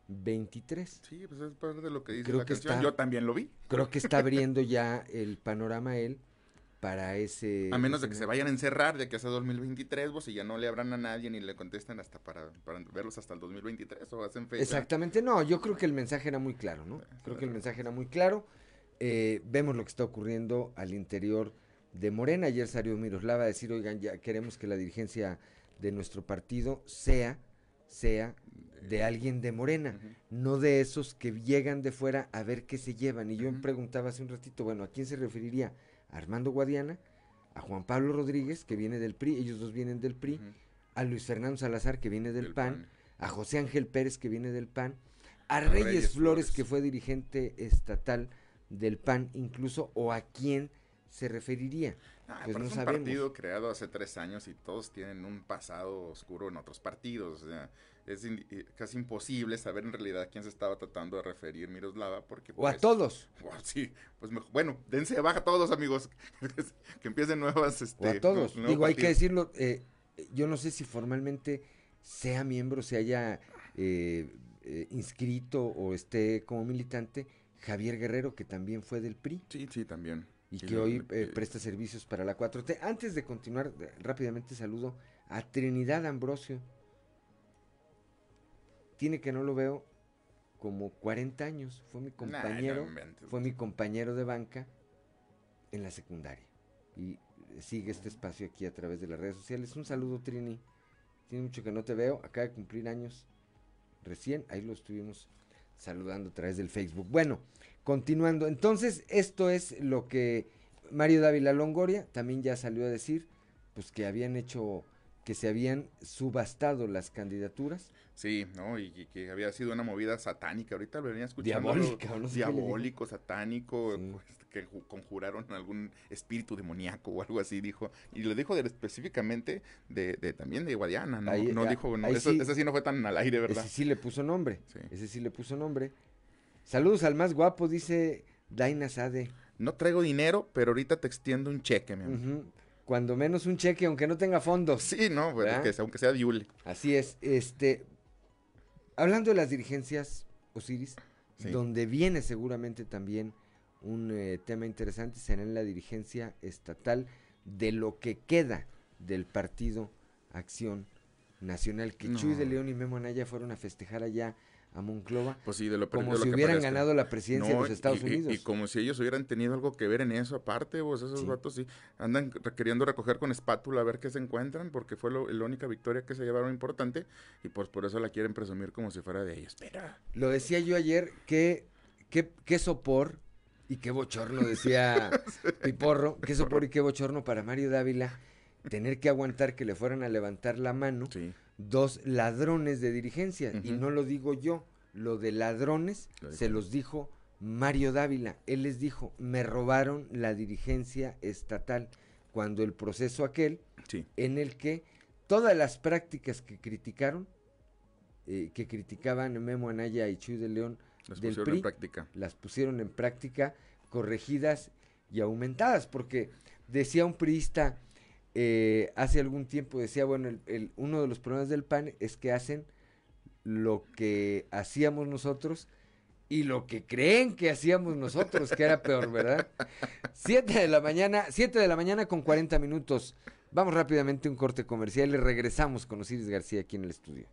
Speaker 3: 23.
Speaker 33: Sí, pues es parte de lo que dice
Speaker 3: Creo
Speaker 33: la
Speaker 3: que
Speaker 33: canción.
Speaker 3: está-
Speaker 33: Yo también lo vi.
Speaker 3: Creo que está abriendo ya el panorama él para ese...
Speaker 33: A menos de que se vayan a encerrar de que hace 2023, vos, y ya no le abran a nadie ni le contestan hasta para, para verlos hasta el 2023 o hacen fecha.
Speaker 3: Exactamente, no, yo creo que el mensaje era muy claro, ¿no? Creo que el mensaje era muy claro. Eh, vemos lo que está ocurriendo al interior de Morena. Ayer salió Miroslava a decir, oigan, ya queremos que la dirigencia de nuestro partido sea, sea de alguien de Morena, no de esos que llegan de fuera a ver qué se llevan. Y yo me preguntaba hace un ratito, bueno, ¿a quién se referiría? ¿A Armando Guadiana? ¿A Juan Pablo Rodríguez, que viene del PRI? Ellos dos vienen del PRI. ¿A Luis Fernando Salazar, que viene del, PAN? ¿A José Ángel Pérez, que viene del PAN? ¿A,
Speaker 33: A
Speaker 3: Reyes,
Speaker 33: Reyes
Speaker 3: Flores,
Speaker 33: Flores.
Speaker 3: que fue dirigente estatal del PAN incluso? ¿O a quién se referiría?
Speaker 33: Ah,
Speaker 3: pues no
Speaker 33: es un
Speaker 3: sabemos.
Speaker 33: partido creado hace tres años y todos tienen un pasado oscuro en otros partidos. O sea, es eh, casi imposible saber en realidad a quién se estaba tratando de referir Miroslava. Porque,
Speaker 3: O a
Speaker 33: pues,
Speaker 3: todos.
Speaker 33: o- sí, pues mejor- bueno, dense de baja todos, amigos. que empiecen nuevas. Este,
Speaker 3: o a todos.
Speaker 33: nuevos
Speaker 3: Digo, hay que decirlo, eh, yo no sé si formalmente sea miembro, se haya eh, eh, inscrito o esté como militante Javier Guerrero, que también fue del PRI.
Speaker 33: Sí, sí, también.
Speaker 3: Y
Speaker 33: Y
Speaker 3: que
Speaker 33: lo-
Speaker 3: hoy eh, presta servicios para la 4T. Antes de continuar, eh, rápidamente saludo a Trinidad Ambrosio. Tiene que no lo veo como 40 años. Fue mi compañero, fue mi compañero de banca en la secundaria. Y sigue este espacio aquí a través de las redes sociales. Un saludo, Trini. Tiene mucho que no te veo. Acaba de cumplir años recién. Ahí lo estuvimos saludando a través del Facebook. Bueno, continuando. Entonces, esto es lo que Mario Dávila Longoria también ya salió a decir, pues que habían hecho, que se habían subastado las candidaturas.
Speaker 33: Sí, ¿no? Y, y que había sido una movida satánica. Ahorita lo venía escuchando.
Speaker 3: Diabólica, no sé
Speaker 33: diabólico, satánico, pues, que ju- conjuraron algún espíritu demoníaco o algo así, dijo. Y lo dijo de- específicamente de, de- también de Guadiana, ¿no?
Speaker 3: Ahí-
Speaker 33: no
Speaker 3: ah,
Speaker 33: dijo, no, eso,
Speaker 3: sí.
Speaker 33: ese sí no fue tan al aire, ¿verdad?
Speaker 3: Ese sí le puso nombre. Ese sí le puso nombre. Saludos al más guapo, dice Daina Sade.
Speaker 33: No traigo dinero, pero ahorita te extiendo un cheque, mi amor.
Speaker 3: Ujú. Cuando menos un cheque, aunque no tenga fondos.
Speaker 33: Sí, no, sea- aunque sea Diule.
Speaker 3: Así es. Este, hablando de las dirigencias, Osiris,
Speaker 33: Sí.
Speaker 3: donde viene seguramente también un eh, tema interesante, será en la dirigencia estatal de lo que queda del partido Acción Nacional, que
Speaker 33: No.
Speaker 3: Chuy de León y Memo Anaya fueron a festejar allá a Monclova,
Speaker 33: Pues sí, de lo
Speaker 3: como
Speaker 33: de lo
Speaker 3: si
Speaker 33: que
Speaker 3: hubieran
Speaker 33: parezca.
Speaker 3: ganado la presidencia de los Estados
Speaker 33: y-
Speaker 3: Unidos.
Speaker 33: Y, como si ellos hubieran tenido algo que ver en eso aparte, vos esos
Speaker 3: Sí.
Speaker 33: vatos sí andan queriendo recoger con espátula a ver qué se encuentran, porque fue lo- la única victoria que se llevaron importante, y pues por eso la quieren presumir como si fuera de ellos. Espera.
Speaker 3: Lo decía yo ayer, que, que, qué sopor y qué bochorno, decía Piporro, qué sopor y qué bochorno para Mario Dávila tener que aguantar que le fueran a levantar la mano dos ladrones de dirigencia. Y no lo digo yo, lo de ladrones se los dijo Mario Dávila. Él les dijo, me robaron la dirigencia estatal cuando el proceso aquel
Speaker 33: Sí.
Speaker 3: en el que todas las prácticas que criticaron, eh, que criticaban Memo Anaya y Chuy de León
Speaker 33: Las
Speaker 3: del
Speaker 33: pusieron
Speaker 3: PRI,
Speaker 33: en práctica.
Speaker 3: las pusieron en práctica, corregidas y aumentadas, porque decía un priista eh, hace algún tiempo, decía, bueno, el- el- uno de los problemas del PAN es que hacen lo que hacíamos nosotros y lo que creen que hacíamos nosotros, que era peor, ¿verdad? Siete de la mañana, siete de la mañana con 40 minutos. Vamos rápidamente a un corte comercial y regresamos con Osiris García aquí en el estudio.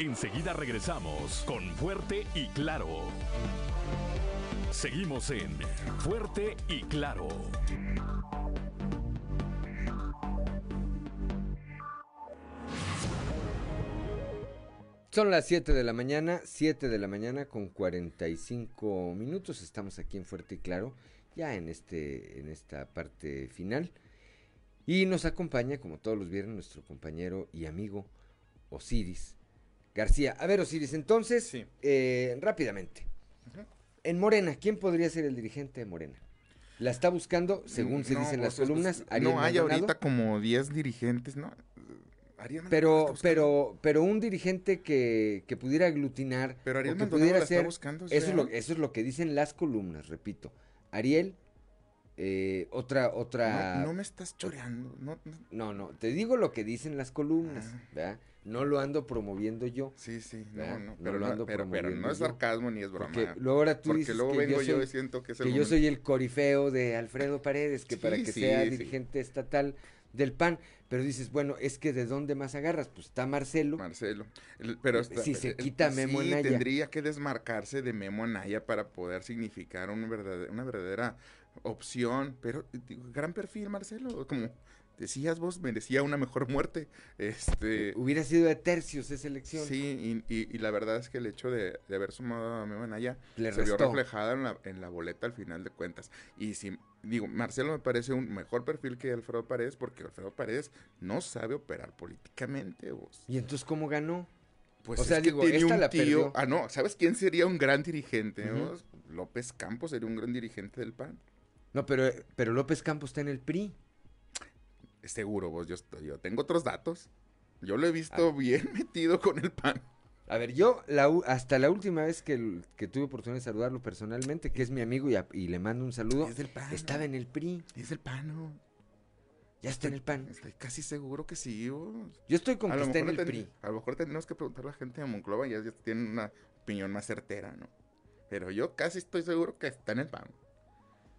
Speaker 2: Enseguida regresamos con Fuerte y Claro. Seguimos en Fuerte y Claro.
Speaker 3: Son las 7 de la mañana, 7 de la mañana con 45 minutos. Estamos aquí en Fuerte y Claro, ya en, este, en esta parte final. Y nos acompaña, como todos los viernes, nuestro compañero y amigo Osiris García. A ver, Osiris, entonces, eh, rápidamente. En Morena, ¿quién podría ser el dirigente de Morena? La está buscando, según se
Speaker 33: No,
Speaker 3: dicen las
Speaker 33: pues, es-
Speaker 3: columnas,
Speaker 33: es-
Speaker 3: Ariel
Speaker 33: No hay
Speaker 3: Maldonado.
Speaker 33: ahorita como 10 dirigentes, ¿no? Ariel
Speaker 3: Pero, pero, pero un dirigente que, que pudiera aglutinar,
Speaker 33: Pero Ariel
Speaker 3: o que
Speaker 33: Maldonado
Speaker 3: pudiera ser,
Speaker 33: buscando, o
Speaker 3: eso es
Speaker 33: sea.
Speaker 3: lo, eso es lo que dicen las columnas, repito. Ariel Eh, otra, otra.
Speaker 33: No, no me estás choreando. No, no.
Speaker 3: No, no, te digo lo que dicen las columnas,
Speaker 33: Ah.
Speaker 3: ¿verdad? No lo ando promoviendo yo.
Speaker 33: Sí, sí, no,
Speaker 3: ¿verdad?
Speaker 33: no, pero
Speaker 3: lo
Speaker 33: no,
Speaker 3: ando
Speaker 33: pero, pero
Speaker 3: promoviendo
Speaker 33: no es sarcasmo ni es broma.
Speaker 3: Porque luego ahora tú
Speaker 33: Porque
Speaker 3: dices
Speaker 33: luego
Speaker 3: que
Speaker 33: vengo yo
Speaker 3: soy-
Speaker 33: y siento que es el
Speaker 3: que yo soy el corifeo de Alfredo Paredes, que
Speaker 33: Sí,
Speaker 3: para que
Speaker 33: sí,
Speaker 3: sea
Speaker 33: sí.
Speaker 3: dirigente estatal del PAN, pero dices, bueno, es que de dónde más agarras, pues está Marcelo.
Speaker 33: Marcelo. El- pero está-
Speaker 3: si se
Speaker 33: el-
Speaker 3: quita Memo Anaya.
Speaker 33: tendría que desmarcarse de Memo Anaya para poder significar un verdadera, una verdadera opción. Pero digo, gran perfil, Marcelo. Como decías vos, merecía una mejor muerte. Este,
Speaker 3: Hubiera sido de tercios esa elección.
Speaker 33: Sí, y, y- y la verdad es que el hecho de, de haber sumado a Memo Anaya
Speaker 3: Le
Speaker 33: se vio reflejada en la, en la boleta al final de cuentas. Y si, digo, Marcelo me parece un mejor perfil que Alfredo Paredes porque Alfredo Paredes no sabe operar políticamente. Vos.
Speaker 3: ¿Y entonces cómo ganó?
Speaker 33: Pues
Speaker 3: o sea,
Speaker 33: es que
Speaker 3: digo,
Speaker 33: tiene
Speaker 3: esta
Speaker 33: un tío. Ah, no, ¿sabes quién sería un gran dirigente? Vos? López Campos sería un gran dirigente del PAN.
Speaker 3: No, pero, pero López Campos está en el PRI.
Speaker 33: Seguro, vos, yo, estoy- yo tengo otros datos. Yo lo he
Speaker 3: Ah.
Speaker 33: visto bien metido con el PAN.
Speaker 3: A ver, yo la, hasta la última vez que, que tuve oportunidad de saludarlo personalmente, que es mi amigo y, a- y le mando un saludo,
Speaker 33: Es del PAN.
Speaker 3: estaba en el PRI.
Speaker 33: Es del PAN, ¿no?
Speaker 3: Ya está en el PAN.
Speaker 33: Estoy casi seguro que sí, vos.
Speaker 3: Yo estoy con
Speaker 33: A
Speaker 3: que está en el
Speaker 33: ten-
Speaker 3: PRI.
Speaker 33: A lo mejor tenemos que preguntar a la gente de Monclova y ellos tienen una opinión más certera, ¿no? Pero yo casi estoy seguro que está en el PAN.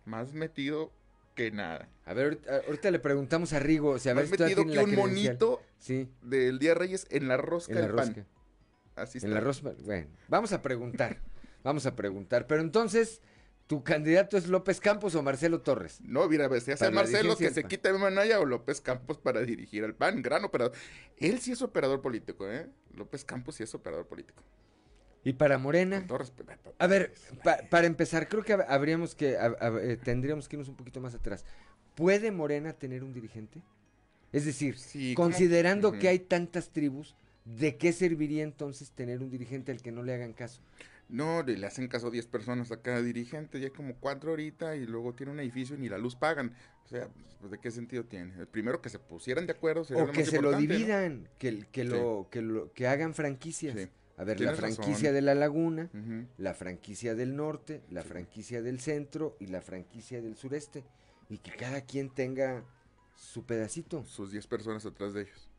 Speaker 33: Más metido que nada.
Speaker 3: A ver, ahorita, ahorita le preguntamos a Rigo, o sea, a ver si
Speaker 33: metido que
Speaker 3: la
Speaker 33: un monito
Speaker 3: Sí,
Speaker 33: del Día Reyes en la rosca
Speaker 3: en la
Speaker 33: del PAN.
Speaker 3: rosca.
Speaker 33: Así está.
Speaker 3: En la rosca. Bueno, vamos a preguntar. vamos a preguntar. Pero entonces, ¿tu candidato es López Campos o Marcelo Torres?
Speaker 33: No, mira,
Speaker 3: la
Speaker 33: Marcelo que se
Speaker 3: PAN.
Speaker 33: quita de Manaya o López Campos para dirigir al PAN. Gran operador. Él sí es operador político, ¿eh? López Campos sí es operador político.
Speaker 3: ¿Y para Morena?
Speaker 33: Con todo respeto.
Speaker 3: A ver, pa- para empezar, creo que hab- habríamos que, eh, tendríamos que irnos un poquito más atrás. ¿Puede Morena tener un dirigente? Es decir, considerando que hay tantas tribus, ¿de qué serviría entonces tener un dirigente al que no le hagan caso?
Speaker 33: No, le hacen caso a 10 personas a cada dirigente, ya como cuatro ahorita y luego tiene un edificio y ni la luz pagan. O sea, pues, ¿de qué sentido tiene? El primero que se pusieran de acuerdo sería
Speaker 3: O
Speaker 33: lo
Speaker 3: que
Speaker 33: más
Speaker 3: se lo
Speaker 33: importante, ¿no?
Speaker 3: dividan, que, que,
Speaker 33: Sí.
Speaker 3: lo, que, lo, que hagan franquicias.
Speaker 33: Sí.
Speaker 3: A ver, la
Speaker 33: razón.
Speaker 3: franquicia de la laguna, la franquicia del norte, la franquicia del centro y la franquicia del sureste. Y que cada quien tenga su pedacito.
Speaker 33: Sus 10 personas atrás de ellos.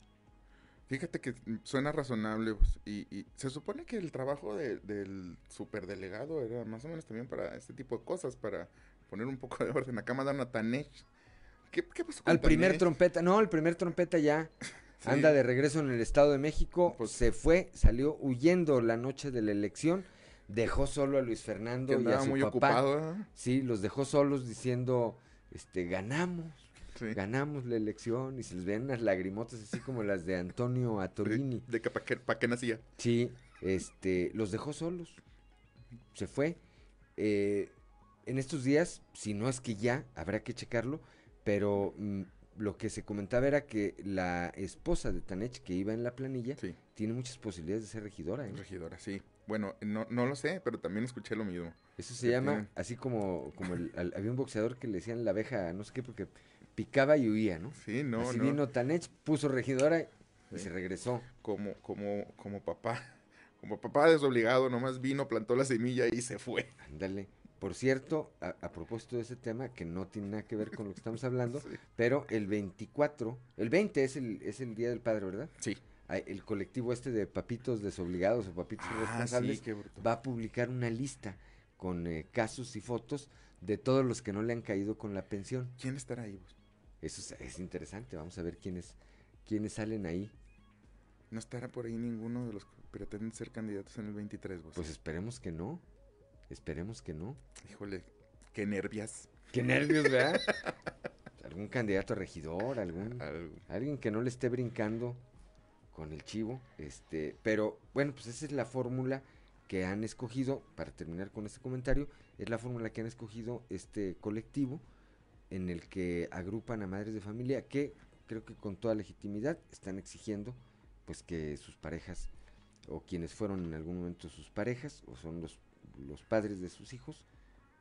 Speaker 33: Fíjate que suena razonable pues, y, y se supone que el trabajo de- del superdelegado era más o menos también para este tipo de cosas, para poner un poco de orden. Acá mandaron a Tanech. ¿Qué, qué pasó con
Speaker 3: Al primer trompeta, no, el primer trompeta ya
Speaker 33: Sí.
Speaker 3: anda de regreso en el Estado de México,
Speaker 33: Pues-
Speaker 3: se fue, salió huyendo la noche de la elección, dejó solo a Luis Fernando
Speaker 33: Que
Speaker 3: y a su
Speaker 33: muy
Speaker 3: papá.
Speaker 33: ocupado, ¿eh?
Speaker 3: Sí, los dejó solos diciendo, este, ganamos,
Speaker 33: Sí.
Speaker 3: ganamos la elección y se les ven unas lagrimotas así como las de Antonio Atolini.
Speaker 33: De que para qué, pa' qué nacía.
Speaker 3: Sí, este, los dejó solos. Se fue. Eh, en estos días, si no es que ya, habrá que checarlo, pero mm, lo que se comentaba era que la esposa de Tanech, que iba en la planilla,
Speaker 33: Sí.
Speaker 3: tiene muchas posibilidades de ser regidora. ¿eh?
Speaker 33: Regidora, sí. Bueno, no, no lo sé, pero también escuché lo mismo.
Speaker 3: Eso se
Speaker 33: que
Speaker 3: llama,
Speaker 33: tienen-
Speaker 3: así como, como el- al- había un boxeador que le decían la abeja, no sé qué, porque picaba y huía, ¿no?
Speaker 33: Sí, no,
Speaker 3: Así
Speaker 33: no.
Speaker 3: vino Tanech, puso regidora y
Speaker 33: Sí.
Speaker 3: se regresó.
Speaker 33: Como, como, como papá. Como papá desobligado, nomás vino, plantó la semilla y se fue.
Speaker 3: Ándale. Por cierto, a, a propósito de ese tema, que no tiene nada que ver con lo que estamos hablando,
Speaker 33: Sí.
Speaker 3: pero el 24, el 20 es el, es el Día del Padre, ¿verdad?
Speaker 33: Sí.
Speaker 3: El colectivo este de papitos desobligados o papitos
Speaker 33: Ah,
Speaker 3: responsables
Speaker 33: sí,
Speaker 3: va a publicar una lista con eh, casos y fotos de todos los que no le han caído con la pensión.
Speaker 33: ¿Quién estará ahí vos?
Speaker 3: Eso es, es interesante, vamos a ver quiénes, quiénes salen ahí.
Speaker 33: No estará por ahí ninguno de los que pretenden ser candidatos en el 23, vos.
Speaker 3: Pues esperemos que no, esperemos que no.
Speaker 33: Híjole, qué nervias.
Speaker 3: Qué nervios, ¿verdad? algún candidato a regidor, algún
Speaker 33: Algo.
Speaker 3: alguien que no le esté brincando con el chivo, este, pero bueno, pues esa es la fórmula que han escogido para terminar con este comentario, es la fórmula que han escogido este colectivo en el que agrupan a madres de familia que creo que con toda legitimidad están exigiendo pues que sus parejas o quienes fueron en algún momento sus parejas o son los, los padres de sus hijos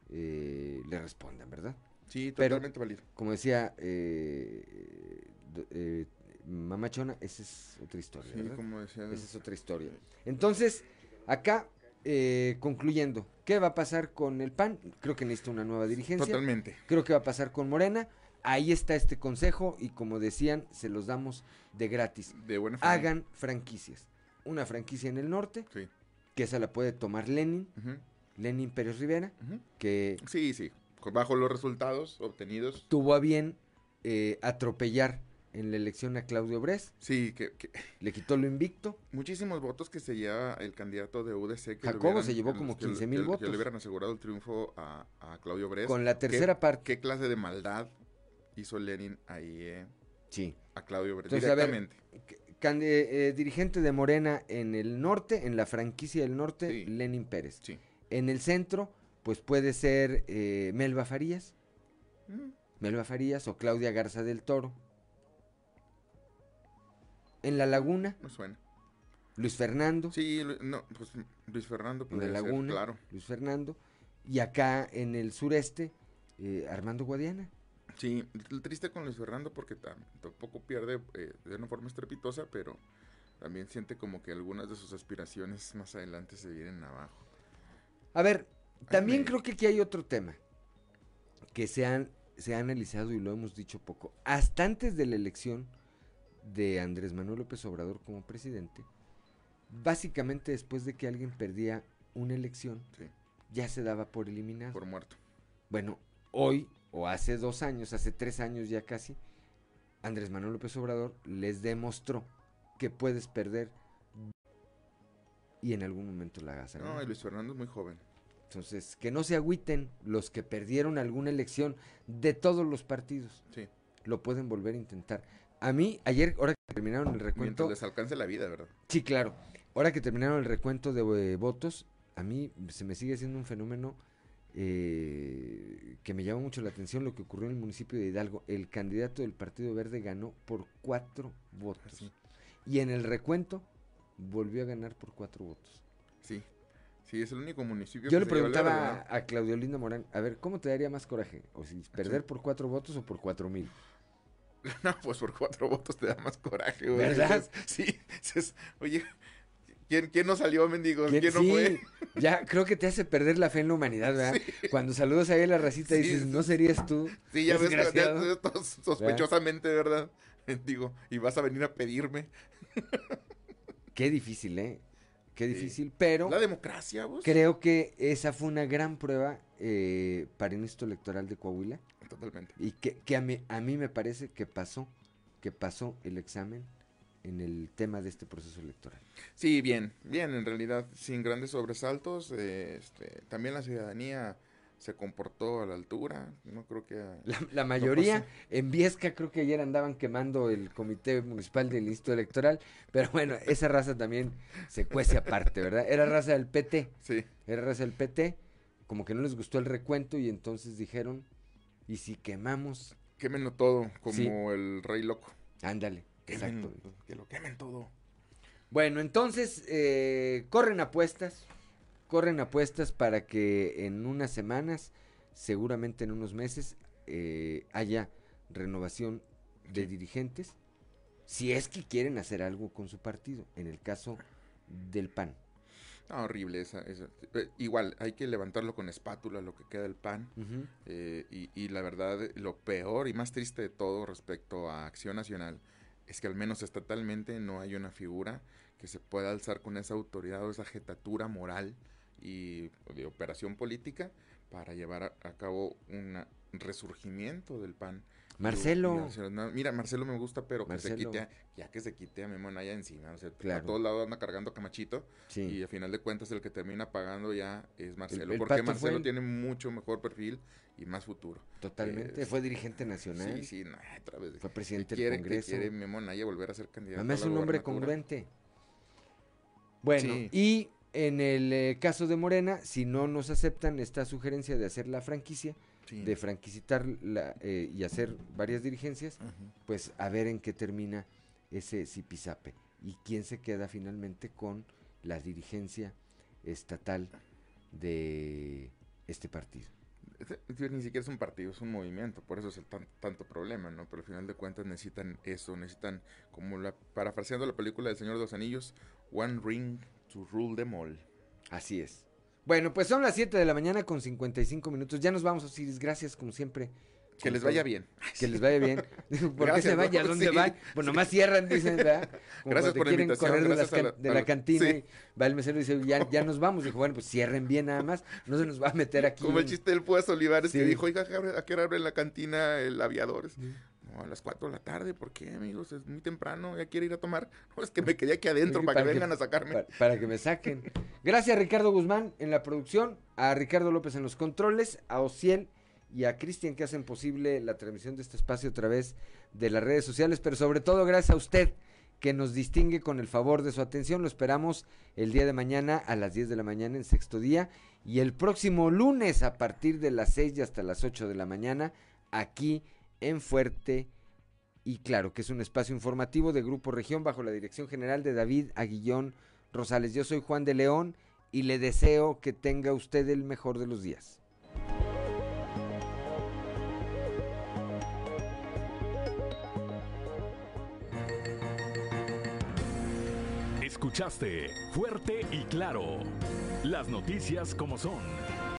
Speaker 3: eh, le respondan, ¿verdad?
Speaker 33: Sí,
Speaker 3: Pero-
Speaker 33: totalmente válido.
Speaker 3: Como decía eh, eh, Mamá Chona, esa es otra historia.
Speaker 33: Sí,
Speaker 3: ¿verdad?
Speaker 33: como decía.
Speaker 3: Esa es otra historia. Entonces, acá eh, concluyendo, ¿qué va a pasar con el PAN? Creo que necesita una nueva dirigencia.
Speaker 33: Totalmente.
Speaker 3: Creo que va a pasar con Morena. Ahí está este consejo y como decían, se los damos de gratis.
Speaker 33: De buena forma.
Speaker 3: Hagan franquicias. Una franquicia en el norte,
Speaker 33: Sí.
Speaker 3: Que esa la puede tomar Lenin,
Speaker 33: Ujú.
Speaker 3: Lenin Pérez Rivera, que
Speaker 33: Sí, sí. Bajo los resultados obtenidos.
Speaker 3: tuvo a bien eh, atropellar en la elección a Claudio Bres.
Speaker 33: Sí, que, que-
Speaker 3: Le quitó lo invicto.
Speaker 33: muchísimos votos que se lleva el candidato de UDC. Que
Speaker 3: Jacobo
Speaker 33: hubieran-
Speaker 3: se llevó como
Speaker 33: que-
Speaker 3: 15,000
Speaker 33: que- Que
Speaker 3: votos.
Speaker 33: le hubieran asegurado el triunfo a, a Claudio Bres.
Speaker 3: Con la
Speaker 33: ¿Qué-
Speaker 3: tercera parte.
Speaker 33: ¿Qué clase de maldad hizo Lenin ahí eh,
Speaker 3: Sí.
Speaker 33: a Claudio Bres?
Speaker 3: Entonces, a ver,
Speaker 33: Directamente.
Speaker 3: Eh, eh, dirigente de Morena en el norte, en la franquicia del norte,
Speaker 33: Sí.
Speaker 3: Lenin Pérez.
Speaker 33: Sí.
Speaker 3: En el centro, pues puede ser eh, Melba Farías.
Speaker 33: Mm.
Speaker 3: Melba Farías o Claudia Garza del Toro. En la laguna,
Speaker 33: Me suena.
Speaker 3: Luis Fernando.
Speaker 33: Sí, no, pues Luis Fernando
Speaker 3: en la
Speaker 33: ser,
Speaker 3: laguna,
Speaker 33: claro.
Speaker 3: Luis Fernando. Y acá en el sureste, eh, Armando Guadiana.
Speaker 33: Sí, triste con Luis Fernando porque tam- tampoco pierde eh, de una forma estrepitosa, pero también siente como que algunas de sus aspiraciones más adelante se vienen abajo.
Speaker 3: A ver, también
Speaker 33: me-
Speaker 3: creo que aquí hay otro tema que se, han, se ha analizado y lo hemos dicho poco. Hasta antes de la elección de Andrés Manuel López Obrador como presidente, básicamente después de que alguien perdía una elección,
Speaker 33: Sí.
Speaker 3: ya se daba por eliminado.
Speaker 33: Por muerto.
Speaker 3: Bueno, hoy, o hace dos años, hace tres años ya casi, Andrés Manuel López Obrador les demostró que puedes perder y en algún momento la hagas.
Speaker 33: No, y Luis Fernando es muy joven.
Speaker 3: Entonces, que no se agüiten los que perdieron alguna elección de todos los partidos.
Speaker 33: Sí.
Speaker 3: Lo pueden volver a intentar. A mí, ayer, ahora que terminaron el
Speaker 33: Mientras
Speaker 3: recuento.
Speaker 33: les alcance la vida, ¿verdad?
Speaker 3: Sí, claro. Ahora que terminaron el recuento de eh, votos, a mí se me sigue siendo un fenómeno eh, que me llama mucho la atención lo que ocurrió en el municipio de Hidalgo. El candidato del Partido Verde ganó por cuatro votos. Y en el recuento volvió a ganar por cuatro votos.
Speaker 33: Sí. Sí, es el único municipio
Speaker 3: Yo
Speaker 33: que
Speaker 3: le preguntaba a, a Claudio Linda Morán, a ver, ¿cómo te daría más coraje? O si perder por cuatro votos o por cuatro mil.
Speaker 33: ¿no? Pues por cuatro votos te da más coraje, güey.
Speaker 3: ¿Verdad?
Speaker 33: Sí, dices, oye, ¿quién, ¿quién no salió, mendigos?
Speaker 3: ¿Quién-
Speaker 33: ¿Quién no
Speaker 3: sí,
Speaker 33: fue?
Speaker 3: Ya creo que te hace perder la fe en la humanidad, ¿verdad? Cuando saludas ahí a la racita y
Speaker 33: Sí,
Speaker 3: dices. ¿no serías tú?
Speaker 33: Sí, ya ves, ya-
Speaker 3: desgraciado?"
Speaker 33: ya sospechosamente, ¿verdad? Digo, y vas a venir a pedirme.
Speaker 3: Qué difícil, ¿eh? Qué difícil, pero...
Speaker 33: La democracia, vos.
Speaker 3: Creo que esa fue una gran prueba eh, para el instituto electoral de Coahuila.
Speaker 33: Totalmente.
Speaker 3: Y que, que a, mí, a mí me parece que pasó, que pasó el examen en el tema de este proceso electoral.
Speaker 33: Sí, bien, bien, en realidad, sin grandes sobresaltos. eh, este, también la ciudadanía se comportó a la altura. No creo que.
Speaker 3: La, la mayoría, en Viesca creo que ayer andaban quemando el comité municipal del instituto electoral, pero bueno, esa raza también se cuece aparte, ¿verdad? Era raza del PT.
Speaker 33: Sí.
Speaker 3: Era raza del PT, como que no les gustó el recuento y entonces dijeron, ¿y si quemamos?
Speaker 33: Quémenlo todo, como
Speaker 3: Sí.
Speaker 33: el rey loco.
Speaker 3: Ándale, Exacto.
Speaker 33: que lo quemen todo.
Speaker 3: Bueno, entonces eh, corren apuestas, corren apuestas para que en unas semanas, seguramente en unos meses, eh, haya renovación de dirigentes, si es que quieren hacer algo con su partido, en el caso del PAN.
Speaker 33: Ah, horrible esa, esa- eh, Igual, hay que levantarlo con espátula, lo que queda del pan. Eh, y la verdad, lo peor y más triste de todo respecto a Acción Nacional es que al menos estatalmente no hay una figura que se pueda alzar con esa autoridad o esa jetatura moral y de operación política para llevar a, a cabo un resurgimiento del PAN.
Speaker 3: Marcelo.
Speaker 33: Mira, Marcelo me gusta, pero que se quite, a- ya que se quite a Memo Anaya encima. O sea,
Speaker 3: Claro.
Speaker 33: a todos lados anda cargando Camachito.
Speaker 3: Sí.
Speaker 33: Y a final de cuentas el que termina pagando ya es Marcelo.
Speaker 3: el
Speaker 33: porque Marcelo
Speaker 3: el-
Speaker 33: tiene mucho mejor perfil y más futuro.
Speaker 3: Totalmente,
Speaker 33: Eh,
Speaker 3: fue dirigente nacional.
Speaker 33: Sí, sí, no, otra vez.
Speaker 3: Fue presidente del
Speaker 33: que
Speaker 3: Congreso.
Speaker 33: quiere Memo Anaya volver a ser candidato
Speaker 3: Además es un hombre congruente. Bueno,
Speaker 33: Sí.
Speaker 3: y en el eh, caso de Morena, si no nos aceptan esta sugerencia de hacer la franquicia,
Speaker 33: Sí.
Speaker 3: de franquicitar la, eh, y hacer varias dirigencias, pues a ver en qué termina ese zipizape y quién se queda finalmente con la dirigencia estatal de este partido.
Speaker 33: Este Ni siquiera es un partido, es un movimiento, por eso es el tan- tanto problema, ¿no? Pero al final de cuentas necesitan eso, necesitan, como la, parafraseando la película del Señor de los Anillos, One Ring to Rule them all.
Speaker 3: Así es. Bueno, pues son las 7 de la mañana con 55 minutos. Ya nos vamos, Osiris. Gracias, como siempre.
Speaker 33: Que les vaya bien.
Speaker 3: Que les vaya bien. ¿Por
Speaker 33: Gracias,
Speaker 3: qué se van? ¿Y a
Speaker 33: ¿no?
Speaker 3: dónde
Speaker 33: Sí.
Speaker 3: van? Pues nomás cierran, dicen, ¿verdad? Como
Speaker 33: Gracias por la
Speaker 3: quieren
Speaker 33: invitación,
Speaker 3: correr de,
Speaker 33: gracias la-
Speaker 3: de cantina
Speaker 33: sí.
Speaker 3: y va el mesero y dice, ya, ya nos vamos. Dijo, bueno, pues cierren bien nada más. No se nos va a meter aquí.
Speaker 33: Como el chiste del Púas Olivares que dijo, oiga, ¿a qué abre- ¿a qué hora abre la cantina el aviador? No, a las 4 de la tarde, ¿por qué, amigos? Es muy temprano, ya quiere ir a tomar. No, es que me quedé aquí adentro
Speaker 3: Sí,
Speaker 33: para, que vengan a sacarme.
Speaker 3: Para, para que me saquen. Gracias a Ricardo Guzmán en la producción, a Ricardo López en los controles, a Ociel y a Cristian que hacen posible la transmisión de este espacio a través de las redes sociales, pero sobre todo gracias a usted que nos distingue con el favor de su atención. Lo esperamos el día de mañana a las 10 de la mañana en sexto día y el próximo lunes a partir de las 6 y hasta las 8 de la mañana aquí en Fuerte y claro que es un espacio informativo de Grupo Región bajo la dirección general de David Aguillón Rosales. Yo soy Juan de León y le deseo que tenga usted el mejor de los días.
Speaker 2: Escuchaste Fuerte y Claro. Las noticias como son.